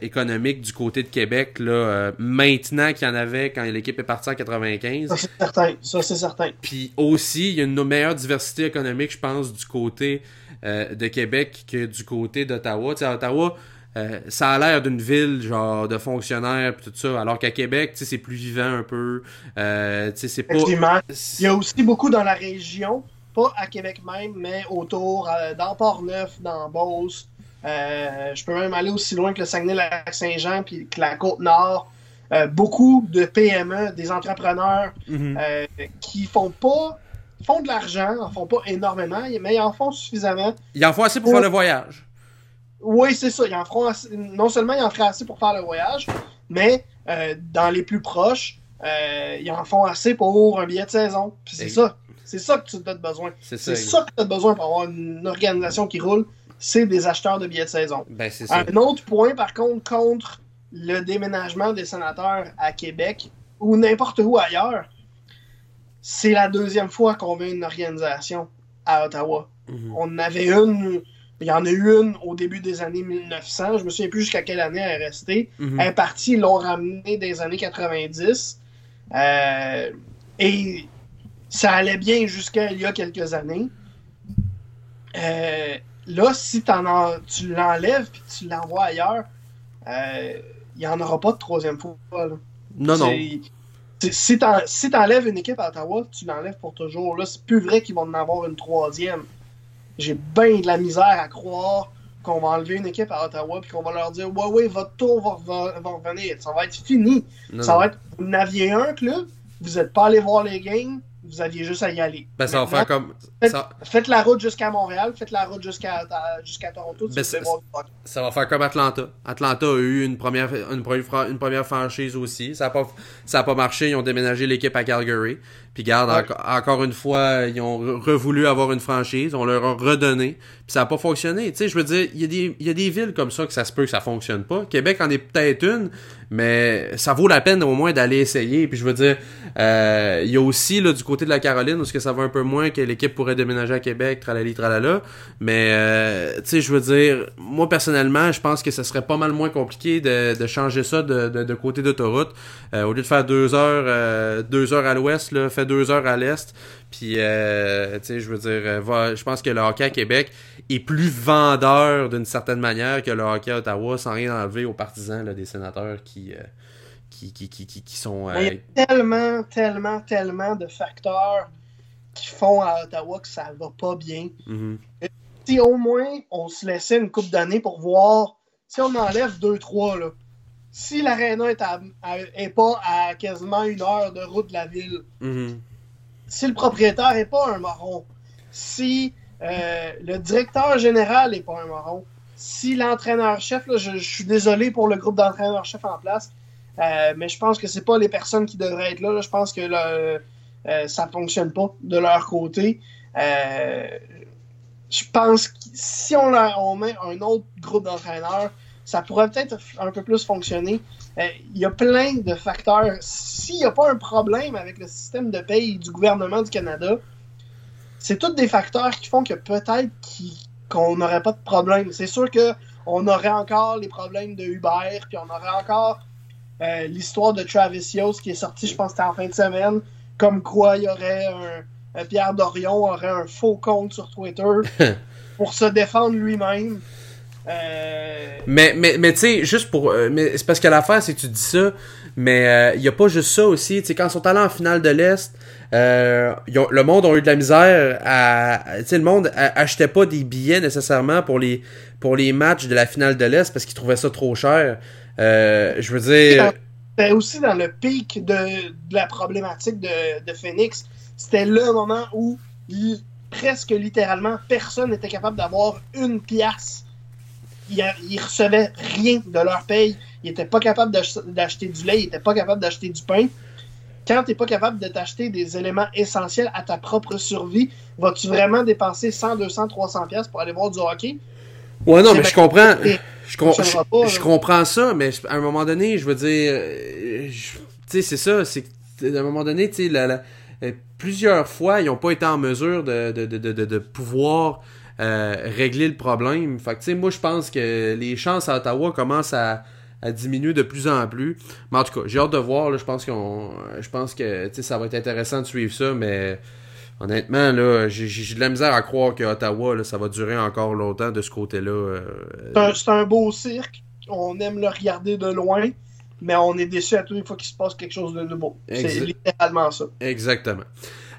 économique du côté de Québec là, maintenant qu'il y en avait quand l'équipe est partie en 95. Ça, c'est certain. Ça, c'est certain. Puis aussi, il y a une meilleure diversité économique, je pense, du côté euh, de Québec que du côté d'Ottawa. Tu sais, Ottawa, euh, ça a l'air d'une ville genre de fonctionnaires tout ça alors qu'à Québec tu sais c'est plus vivant un peu euh, tu sais c'est pas il y a aussi beaucoup dans la région pas à Québec même mais autour dans Port-Neuf dans Beauce je peux même aller aussi loin que le Saguenay-Lac-Saint-Jean puis que la Côte-Nord beaucoup de PME des entrepreneurs Mhm. qui font pas font de l'argent en font pas énormément mais ils en font suffisamment ils en font assez pour faire le voyage oui, c'est ça. Ils en feront assez- non seulement ils en feraient assez pour faire le voyage, mais euh, dans les plus proches, euh, ils en font assez pour un billet de saison. C'est Et- ça. C'est ça que tu as besoin. c'est ça que tu as besoin pour avoir une organisation qui roule. C'est des acheteurs de billets de saison. ben ça Un autre point, par contre, contre le déménagement des sénateurs à Québec ou n'importe où ailleurs, c'est la deuxième fois qu'on veut une organisation à Ottawa. Mhm. On en avait une, il y en a eu une au début des années 1900, je me souviens plus jusqu'à quelle année elle est restée. Mhm. Elle est partie, ils l'ont ramenée des années 90. Euh, et ça allait bien jusqu'à il y a quelques années. Euh, là, si t'en en- tu l'enlèves et tu l'envoies ailleurs, euh, il n'y en aura pas de troisième fois. là. non non Si si t'enlèves une équipe à Ottawa, tu l'enlèves pour toujours. Là, c'est plus vrai qu'ils vont en avoir une troisième. J'ai bien de la misère à croire qu'on va enlever une équipe à Ottawa puis qu'on va leur dire Ouais, ouais, votre tour va, va- va revenir. Ça va être fini. Non, ça non. va être. Vous n'aviez un club, vous n'êtes pas allé voir les games, vous aviez juste à y aller. ben ça va faire comme Faites, ça, faites la route jusqu'à Montréal, faites la route jusqu'à jusqu'à Toronto. Ben. Ça va faire comme Atlanta. Atlanta a eu une première, une une première franchise aussi. Ça a pas, ça a pas marché. Ils ont déménagé l'équipe à Calgary. Puis garde, Ouais. enco- encore une fois, ils ont re- revoulu avoir une franchise. On leur a redonné. Puis ça a pas fonctionné. Tu sais, je veux dire, il y, a des- il y a des villes comme ça que ça se peut que ça fonctionne pas. Québec en est peut-être une, mais ça vaut la peine au moins d'aller essayer. Puis je veux dire, euh, il y a aussi là du côté de la Caroline, où ce que ça va un peu moins que l'équipe pourrait déménager à Québec, tralali tralala. Mais euh, tu sais, je veux dire, moi personnellement, je pense que ce serait pas mal moins compliqué de, de changer ça de, de, de côté d'autoroute. Euh, au lieu de faire deux heures, euh, deux heures à l'ouest, là, fait deux heures à l'est. Puis, euh, tu sais, je veux dire, euh, va- je pense que le hockey à Québec est plus vendeur d'une certaine manière que le hockey à Ottawa, sans rien enlever aux partisans là, des sénateurs qui, euh, qui, qui, qui, qui, qui sont. euh, Il y a tellement, tellement, tellement de facteurs qui font à Ottawa que ça va pas bien. mhm. Si au moins on se laissait une coupe d'années pour voir si on enlève 2-3 là. Si l'aréna est, à- à- est pas à quasiment une heure de route de la ville, Mhm. si le propriétaire est pas un moron, si euh, le directeur général est pas un moron, si l'entraîneur-chef, je, je suis désolé pour le groupe d'entraîneurs-chefs en place, euh, mais je pense que c'est pas les personnes qui devraient être là. là. Je pense que là, euh, ça fonctionne pas de leur côté. Euh, je pense que si on, leur- on met un autre groupe d'entraîneurs, ça pourrait peut-être un peu plus fonctionner. Euh, Il y a plein de facteurs. S'il n'y a pas un problème avec le système de paye du gouvernement du Canada, c'est tous des facteurs qui font que peut-être qu'on n'aurait pas de problème. C'est sûr qu'on aurait encore les problèmes de Uber, puis on aurait encore euh, l'histoire de Travis Yost qui est sorti, je pense que c'était en fin de semaine, comme quoi il y aurait un, un Pierre Dorion aurait un faux compte sur Twitter pour se défendre lui-même. Euh, Mais, mais, mais tu sais, juste pour. euh, mais c'est parce que l'affaire, c'est que tu dis ça, mais il y a pas juste ça aussi. Tu sais, quand ils sont allés en finale de l'Est, euh, ont- le monde a eu de la misère à. Tu sais, le monde a- achetait pas des billets nécessairement pour les, pour les matchs de la finale de l'Est parce qu'ils trouvaient ça trop cher. Euh, je veux dire. C'était aussi dans le pic de, de la problématique de, de Phoenix. C'était le moment où il- presque littéralement personne n'était capable d'avoir une pièce. Ils, recevaient rien de leur paye. Ils n'étaient pas capables d'ach- d'acheter du lait, ils n'étaient pas capables d'acheter du pain. Quand tu n'es pas capable de t'acheter des éléments essentiels à ta propre survie, vas-tu vraiment dépenser 100, 200, 300 pièces pour aller voir du hockey? Ouais, non, mais ma- je comprends. Je, com- pas, je comprends ça, mais à un moment donné, je veux dire, euh, tu sais, c'est ça, c'est à un moment donné, tu sais, la- la- euh, plusieurs fois, ils n'ont pas été en mesure de, de, de, de, de pouvoir euh, régler le problème. Fait que, tu sais, moi, je pense que les chances à Ottawa commencent à, à diminuer de plus en plus. Mais en tout cas, j'ai hâte de voir, je pense qu'on, je pense que, ça va être intéressant de suivre ça, mais honnêtement, là, j'ai de la misère à croire que Ottawa, là, ça va durer encore longtemps de ce côté-là. Euh, c'est un, beau cirque. On aime le regarder de loin, mais on est déçu à tous les fois qu'il se passe quelque chose de nouveau. C'est littéralement ça. Exactement.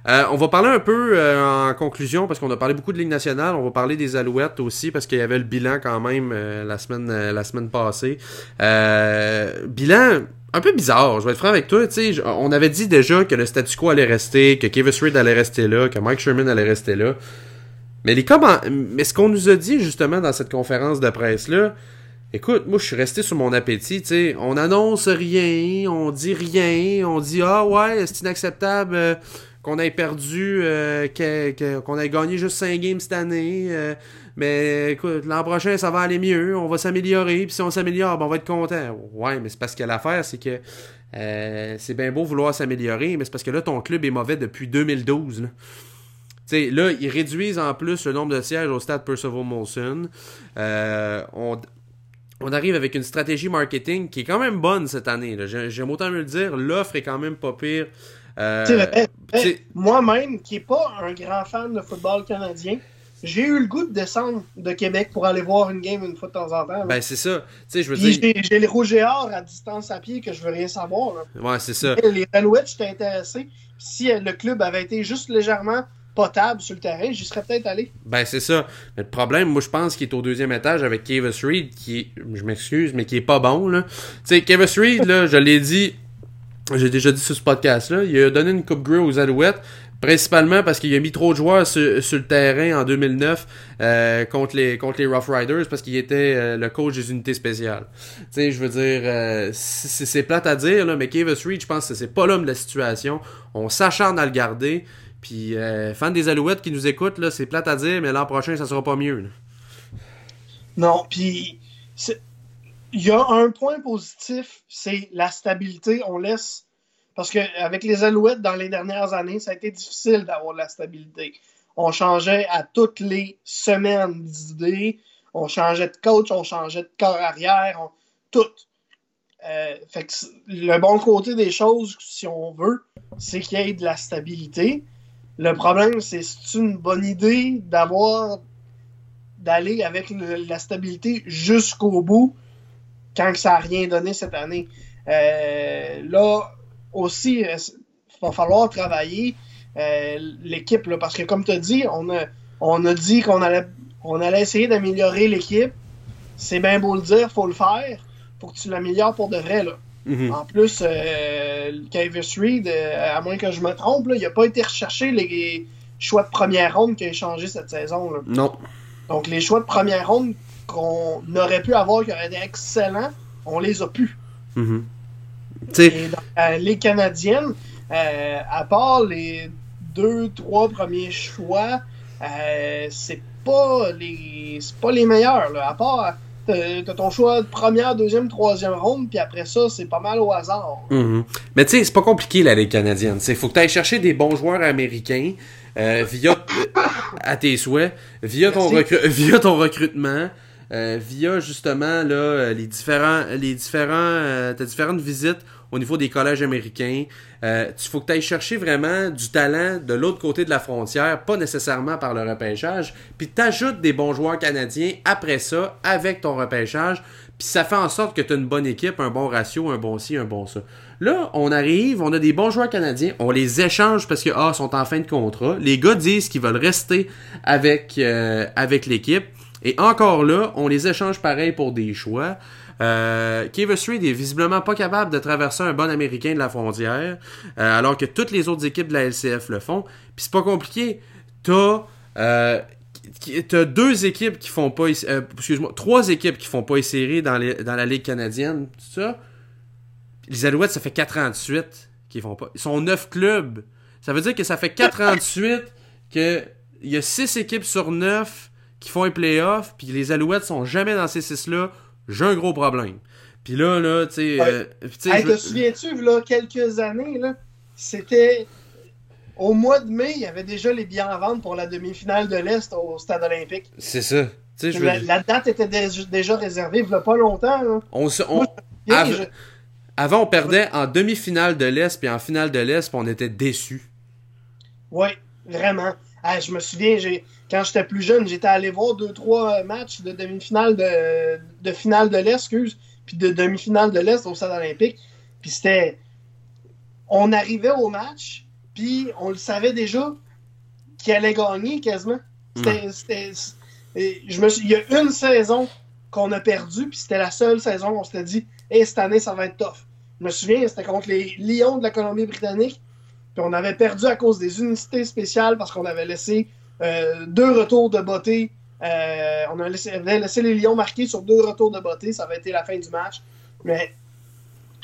Euh, on va parler un peu euh, en conclusion, parce qu'on a parlé beaucoup de Ligue nationale. On va parler des Alouettes aussi, parce qu'il y avait le bilan quand même la, semaine, la semaine passée. bilan un peu bizarre, je vais être franc avec toi. on avait dit déjà que le statu quo allait rester, que Kevin Reed allait rester là, que Mike Sherman allait rester là. Mais les comment... Mais ce qu'on nous a dit justement dans cette conférence de presse-là, écoute, moi je suis resté sur mon appétit. On annonce rien, on dit rien, on dit Ah ouais, c'est inacceptable euh, qu'on ait perdu, euh, qu'on ait gagné juste 5 games cette année. Euh, mais écoute, l'an prochain, ça va aller mieux, on va s'améliorer, puis si on s'améliore, ben, on va être content. Ouais, mais c'est parce que l'affaire, c'est que c'est bien beau vouloir s'améliorer, mais c'est parce que là, ton club est mauvais depuis 2012. Là. sais, là, ils réduisent en plus le nombre de sièges au stade Percival Molson. On, on, arrive avec une stratégie marketing qui est quand même bonne cette année. J'aime autant me le dire, l'offre est quand même pas pire. Euh, Moi-même, qui n'est pas un grand fan de football canadien, j'ai eu le goût de descendre de Québec pour aller voir une game une fois de temps en temps. Ben, c'est ça. Tu sais, je veux dire. J'ai les rouges et or à distance à pied que je veux rien savoir. Ouais, c'est ça. les j'étais intéressé. Si le club avait été juste légèrement potable sur le terrain, j'y serais peut-être allé. Ben, c'est ça. Mais le problème, moi, je pense qu'il est au deuxième étage avec Kavis Reed, qui est, je m'excuse, mais qui est pas bon, là. Tu sais, Kavis Reed, là, je l'ai dit, j'ai déjà dit sur ce podcast-là, il a donné une coupe grue aux Alouettes. Principalement parce qu'il a mis trop de joueurs sur, le terrain en 2009 euh, contre, les, contre les Rough Riders parce qu'il était euh, le coach des unités spéciales. Tu sais, je veux dire, euh, c'est plate à dire, là, mais Kavis Reed, je pense que c'est pas l'homme de la situation. On s'acharne à le garder. Puis, fan des Alouettes qui nous écoutent, là, c'est plate à dire, mais l'an prochain, ça sera pas mieux. Non, puis il y a un point positif, c'est la stabilité. On laisse parce qu'avec les Alouettes, dans les dernières années, ça a été difficile d'avoir de la stabilité. On changeait à toutes les semaines d'idées. On changeait de coach, on changeait de corps arrière, tout. Euh, fait que le bon côté des choses, si on veut, c'est qu'il y ait de la stabilité. Le problème, c'est c'est une bonne idée d'avoir d'aller avec la stabilité jusqu'au bout quand ça n'a rien donné cette année. Euh, là, aussi, il euh, va falloir travailler euh, l'équipe, parce que comme tu as dit, on a, on a dit qu'on allait, on allait essayer d'améliorer l'équipe. C'est bien beau le dire, faut le faire. Faut que tu l'améliores pour de vrai. Là. Mm-hmm. En plus, euh, Reed, euh, à moins que je me trompe, il n'a pas été recherché les choix de première ronde qui a échangé cette saison. Là. Non. Donc les choix de première ronde qu'on aurait pu avoir, qui auraient été excellents, on les a plus. Mm-hmm. Euh, les Canadiennes, euh, à part les deux, trois premiers choix, c'est pas les pas les meilleurs. Là. À part t'as ton choix de première, deuxième, troisième ronde, puis après ça, c'est pas mal au hasard. Mm-hmm. Mais tu sais, c'est pas compliqué la Ligue canadienne. Il faut que tu ailles chercher des bons joueurs américains via à tes souhaits, via ton, via ton recrutement. via justement là, les différents les différents différentes visites au niveau des collèges américains. Euh, faut que tu ailles chercher vraiment du talent de l'autre côté de la frontière, pas nécessairement par le repêchage, puis t'ajoutes des bons joueurs canadiens après ça, avec ton repêchage, puis ça fait en sorte que tu as une bonne équipe, un bon ratio, un bon ci, un bon ça. Là, on arrive, on a des bons joueurs canadiens, on les échange parce que ah, sont en fin de contrat. Les gars disent qu'ils veulent rester avec, euh, avec l'équipe. Et encore là, on les échange pareil pour des choix. Euh, Kevin Street est visiblement pas capable de traverser un bon américain de la frontière, euh, alors que toutes les autres équipes de la LCF le font. Puis c'est pas compliqué. T'as euh, deux équipes qui font pas euh, excuse-moi, trois équipes qui font pas séries dans, dans la Ligue canadienne, tout ça. Les Alouettes, ça fait 4 ans de suite qu'ils font pas. Ils sont 9 clubs. Ça veut dire que ça fait 4 ans de suite que il y a 6 équipes sur 9 qui font un playoff, puis les Alouettes sont jamais dans ces 6-là j'ai un gros problème. Puis là, là, tu sais. Euh, te souviens-tu, là, quelques années, là, c'était. Au mois de mai, il y avait déjà les billets en vente pour la demi-finale de l'Est au Stade olympique. C'est ça. Je la, la, date était déjà réservée, il n'y a pas longtemps. Là. On se, Avant, on perdait en demi-finale de l'Est, puis en finale de l'Est, puis on était déçus. Oui. Vraiment. Je me souviens, quand j'étais plus jeune, j'étais allé voir deux, trois matchs de demi-finale de, de finale de l'Est, excuse, puis de demi-finale de l'Est au Stade olympique. Puis c'était. On arrivait au match, puis on le savait déjà qu'il allait gagner quasiment. C'était. Je me Il y a une saison qu'on a perdu, puis c'était la seule saison où on s'était dit, hey, cette année, ça va être tough. Je me souviens, c'était contre les Lions de la Colombie-Britannique. Puis on avait perdu à cause des unités spéciales parce qu'on avait laissé euh, deux retours de beauté. Euh, on avait laissé, les Lions marquer sur deux retours de beauté. Ça avait été la fin du match. Mais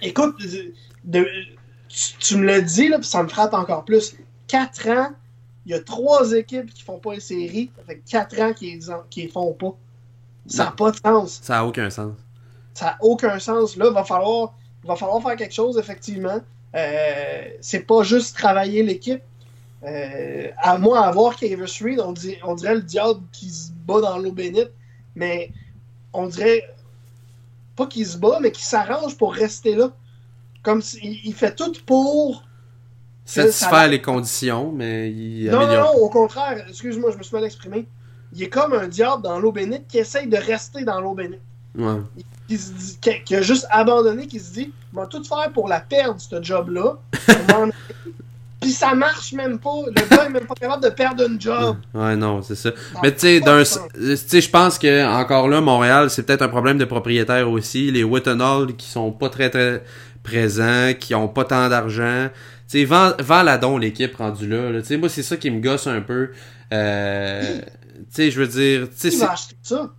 écoute, tu, me le dis, là, puis ça me frappe encore plus. Quatre ans, il y a trois équipes qui font pas les séries. Ça fait quatre ans qu'ils ne font pas. Ça n'a pas de sens. Ça n'a aucun sens. Ça n'a aucun sens. Là, il va falloir, va falloir faire quelque chose, effectivement. Euh, c'est pas juste travailler l'équipe. Euh, à moi, à voir Kavis Reed, on, on, dirait le diable qui se bat dans l'eau bénite, mais on dirait pas qu'il se bat, mais qu'il s'arrange pour rester là. Comme s'il il fait tout pour satisfaire les conditions, mais il non, non, non, au contraire, excuse-moi, je me suis mal exprimé. Il est comme un diable dans l'eau bénite qui essaye de rester dans l'eau bénite. Ouais qui, a juste abandonné, qui se dit, on va tout faire pour la perdre, ce job-là. Puis ça marche même pas. Le gars est même pas capable de perdre un job. Ouais, non, c'est ça. Mais tu sais, je pense que encore là, Montréal, c'est peut-être un problème de propriétaire aussi. Les Whittenall qui sont pas très très présents, qui ont pas tant d'argent. Tu sais, vends, la don l'équipe rendue là. Tu sais, moi, c'est ça qui me gosse un peu. Euh, tu sais, je veux dire. Qui va acheter ça?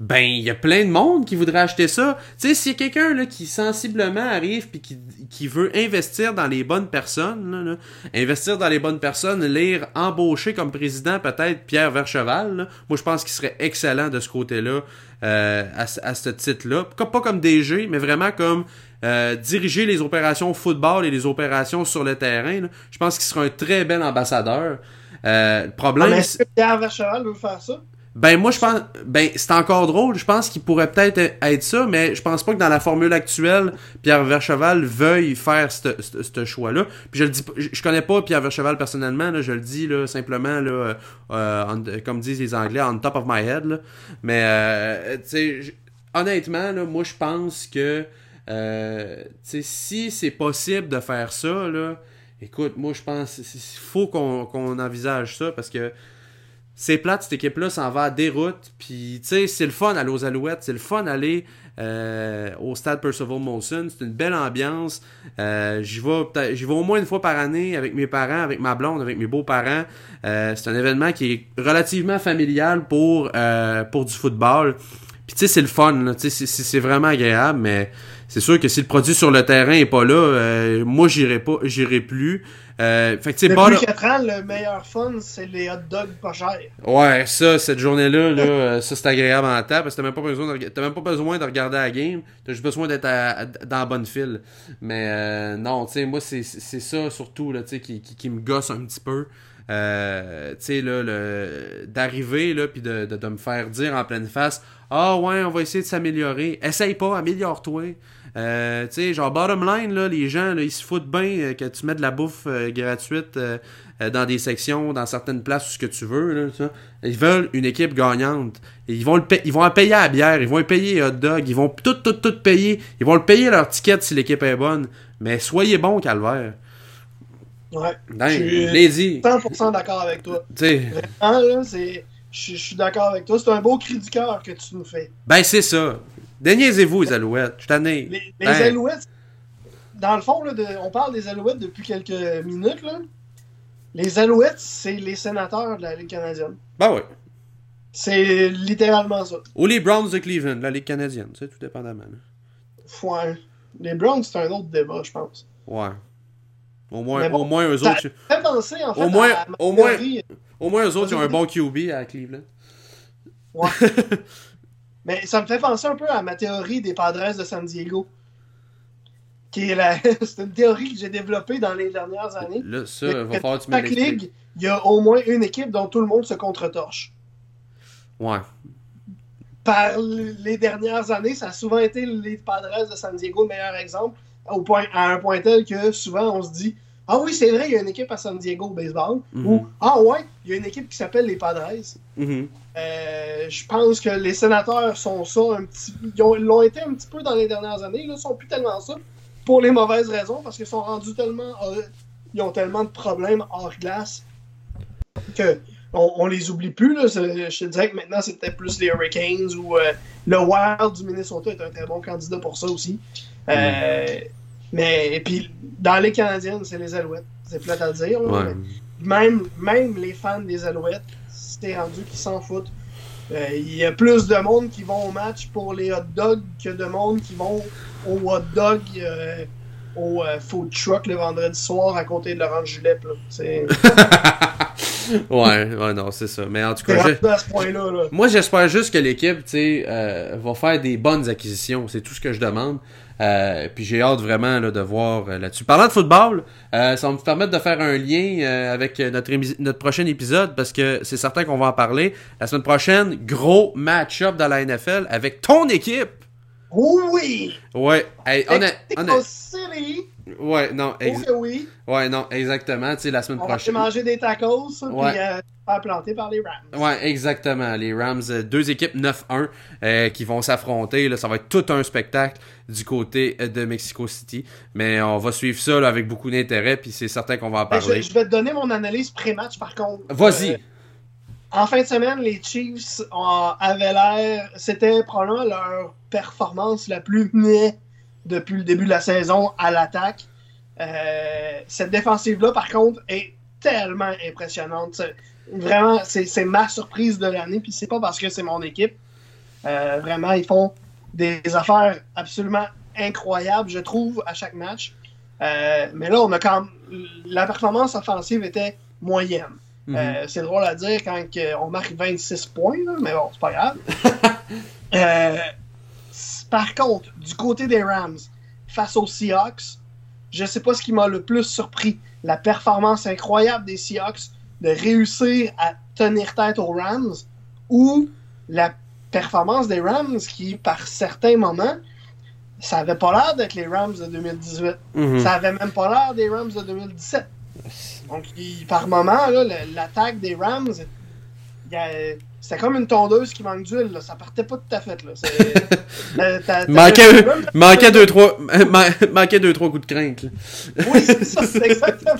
Ben il y a plein de monde qui voudrait acheter ça. Tu sais, s'il y a quelqu'un là qui sensiblement arrive puis qui, qui veut investir dans les bonnes personnes, là, investir dans les bonnes personnes, lire embaucher comme président peut-être Pierre Vercheval, moi je pense qu'il serait excellent de ce côté-là euh, à, à ce titre-là, pas comme DG, mais vraiment comme euh, diriger les opérations football et les opérations sur le terrain. Je pense qu'il serait un très bel ambassadeur. Euh, le problème, ah, est-ce que Pierre Vercheval veut faire ça? Ben moi je pense ben c'est encore drôle, je pense qu'il pourrait peut-être être ça mais je pense pas que dans la formule actuelle Pierre Vercheval veuille faire ce choix-là. Puis je le dis je connais pas Pierre Vercheval personnellement là, je le dis là simplement là euh, comme disent les anglais on top of my head là. Mais euh, honnêtement là, moi je pense que euh, si c'est possible de faire ça là, écoute, moi je pense qu'il faut qu'on envisage ça parce que c'est plate, cette équipe-là s'en va à déroute. Puis, tu sais, c'est le fun aller aux Alouettes. C'est le fun aller euh, au stade Percival Molson. C'est une belle ambiance. Euh, j'y vais, j'y vais au moins une fois par année avec mes parents, avec ma blonde, avec mes beaux-parents. Euh, c'est un événement qui est relativement familial pour, euh, pour du football. Puis, tu sais, c'est le fun. C'est, c'est vraiment agréable, mais c'est sûr que si le produit sur le terrain est pas là, euh, moi j'irai pas, j'irai plus. Euh, fait que, Depuis 4 ans, le meilleur fun, c'est les hot dogs pas chers. Ouais, ça, cette journée-là, là, euh, ça c'est agréable en temps parce que t'as même pas besoin de, même pas besoin de regarder la game, t'as juste besoin d'être dans la bonne file. Mais euh, non, tu sais, moi c'est, ça surtout là, tu sais, qui, qui, qui, me gosse un petit peu. Euh, tu sais, là, le, d'arriver, là, puis de, de, de, me faire dire en pleine face, ah ouais, on va essayer de s'améliorer. Essaye pas, améliore-toi. Euh, tu sais, genre, bottom line, là, les gens, là, ils se foutent bien euh, que tu mets de la bouffe euh, gratuite euh, dans des sections, dans certaines places, ce que tu veux. Là, Ils veulent une équipe gagnante. ils vont le ils vont payer à la bière, ils vont payer hot dog, ils vont tout, tout, tout payer. Ils vont le payer leur ticket si l'équipe est bonne. Mais soyez bon, Calvaire. Ouais. je suis 100% d'accord avec toi. Vraiment, là, c'est... Je suis d'accord avec toi. C'est un beau cri du cœur que tu nous fais. Ben, c'est ça. Déniaisez-vous, les Alouettes. Je t'en ai. Les, les ben. Alouettes, dans le fond, là, on parle des Alouettes depuis quelques minutes. Là. Les Alouettes, c'est les sénateurs de la Ligue canadienne. Ben oui. C'est littéralement ça. Ou les Browns de Cleveland, la Ligue canadienne. C'est tout dépendamment. Ouais. Les Browns, c'est un autre débat, je pense. Ouais. Au moins, au moins eux autres. Fait penser, en fait, au moins, au moins, au moins eux autres, ils ont un bon QB à Cleveland. Ouais. Mais ça me fait penser un peu à ma théorie des Padres de San Diego. Qui est la... c'est une théorie que j'ai développée dans les dernières années. Là, ça, il va falloir que tu Chaque ligue, il y a au moins une équipe dont tout le monde se contre-torche. Ouais. Par les dernières années, ça a souvent été les Padres de San Diego le meilleur exemple, au point, à un point tel que souvent on se dit Ah oui, c'est vrai, il y a une équipe à San Diego au baseball. Ou, ah ouais, il y a une équipe qui s'appelle les Padres. Mhm. Euh, je pense que les sénateurs sont ça un petit Ils ont- l'ont été un petit peu dans les dernières années. Ils ne sont plus tellement ça. Pour les mauvaises raisons, parce qu'ils sont rendus tellement. euh, ils ont tellement de problèmes hors glace que on, on les oublie plus. Là. Je te dirais que maintenant, c'est peut-être plus les Hurricanes ou euh, le Wild du Minnesota est un très bon candidat pour ça aussi. Mais et puis dans les Canadiennes, c'est les Alouettes. C'est plate à dire. là, Ouais. mais même, même les fans des Alouettes, rendu qu'ils s'en foutent. Euh, Il y a plus de monde qui vont au match pour les hot dogs que de monde qui vont au hot dog euh, au euh, food truck le vendredi soir à côté de Laurent Julep. ouais, ouais, non, c'est ça. Mais en tout cas, je- rendu à ce point-là. là. moi, j'espère juste que l'équipe, tu sais, euh, va faire des bonnes acquisitions. C'est tout ce que je demande. Euh, puis j'ai hâte vraiment là, de voir euh, là-dessus. Parlant de football, euh, ça va me permettre de faire un lien avec notre, notre prochain épisode parce que c'est certain qu'on va en parler. La semaine prochaine, gros match-up dans la NFL avec ton équipe. Oui! Ouais, hey! Ouais, non, ex- que oui! ouais, non, exactement, tu sais, la semaine On va prochaine. manger des tacos Ouais. puis euh, faire planter par les Rams. Ouais, exactement. Les Rams, euh, deux équipes 9-1 euh, qui vont s'affronter. Là, ça va être tout un spectacle du côté euh, de Mexico City. Mais on va suivre ça là, avec beaucoup d'intérêt, puis c'est certain qu'on va en parler. je, je vais te donner mon analyse pré-match par contre. Vas-y. En fin de semaine, les Chiefs avaient l'air. C'était probablement leur performance la plus née depuis le début de la saison à l'attaque. Euh, cette défensive-là, par contre, est tellement impressionnante. Vraiment, c'est ma surprise de l'année, puis c'est pas parce que c'est mon équipe. Euh, vraiment, ils font des affaires absolument incroyables, je trouve, à chaque match. Euh, mais là, on a quand même- la performance offensive était moyenne. Mhm. C'est drôle à dire quand on marque 26 points, là, mais bon, c'est pas grave. Par contre, du côté des Rams, face aux Seahawks, je sais pas ce qui m'a le plus surpris. La performance incroyable des Seahawks de réussir à tenir tête aux Rams ou la performance des Rams qui, par certains moments, ça avait pas l'air d'être les Rams de 2018. Mhm. Ça avait même pas l'air des Rams de 2017. Donc, il- par moment, l'attaque des Rams, il y a- c'était comme une tondeuse qui manque d'huile. là. Ça partait pas tout à fait. Là. Euh, t'as- t'as- Manquait, manquait deux, trois, man- manquait deux, trois coups de crainte. Oui, c'est ça, c'est exactement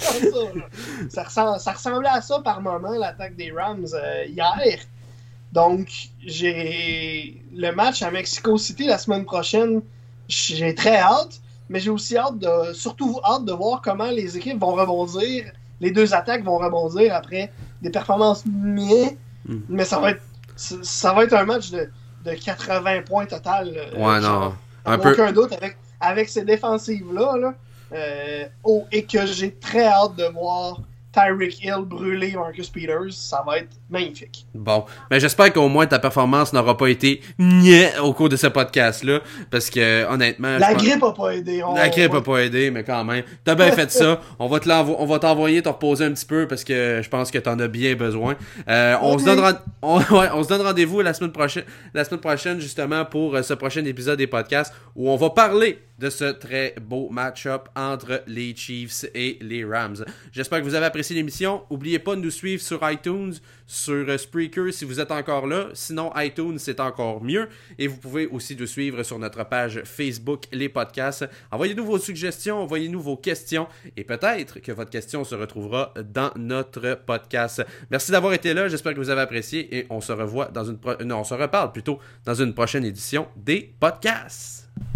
ça. ça ressemblait à ça par moment, l'attaque des Rams euh, hier. Donc, j'ai le match à Mexico City la semaine prochaine. J'ai très hâte, mais j'ai aussi hâte de, surtout hâte de voir comment les équipes vont rebondir. Les deux attaques vont rebondir après des performances miennes. Mm. Mais ça va être, ça va être un match de, de 80 points total. euh, Ouais, non. Un peu. aucun doute avec, avec ces défensives-là. Là, euh, oh, et que j'ai très hâte de voir Tyreek Hill brûler Marcus Peters. Ça va être magnifique. Bon, mais j'espère qu'au moins ta performance n'aura pas été niais au cours de ce podcast-là, parce que honnêtement, La grippe a pas aidé. On- La grippe a pas aidé, mais quand même. T'as bien fait ça. On va t'envoyer te reposer un petit peu parce que je pense que t'en as bien besoin. Euh, on se donne on, ouais, on se donne rendez-vous la semaine prochaine, la semaine prochaine justement pour euh, ce prochain épisode des podcasts où on va parler de ce très beau match-up entre les Chiefs et les Rams. J'espère que vous avez apprécié l'émission. N'oubliez pas de nous suivre sur iTunes, sur euh, Spreaker si vous êtes encore là. Sinon, iTunes, c'est encore mieux. Et vous pouvez aussi nous suivre sur notre page Facebook, les podcasts. Envoyez-nous vos suggestions, envoyez-nous vos questions et peut-être que votre question se retrouvera dans notre podcast. Merci d'avoir été là. J'espère que vous avez apprécié et on se revoit dans une pro- non, on se reparle plutôt dans une prochaine édition des podcasts.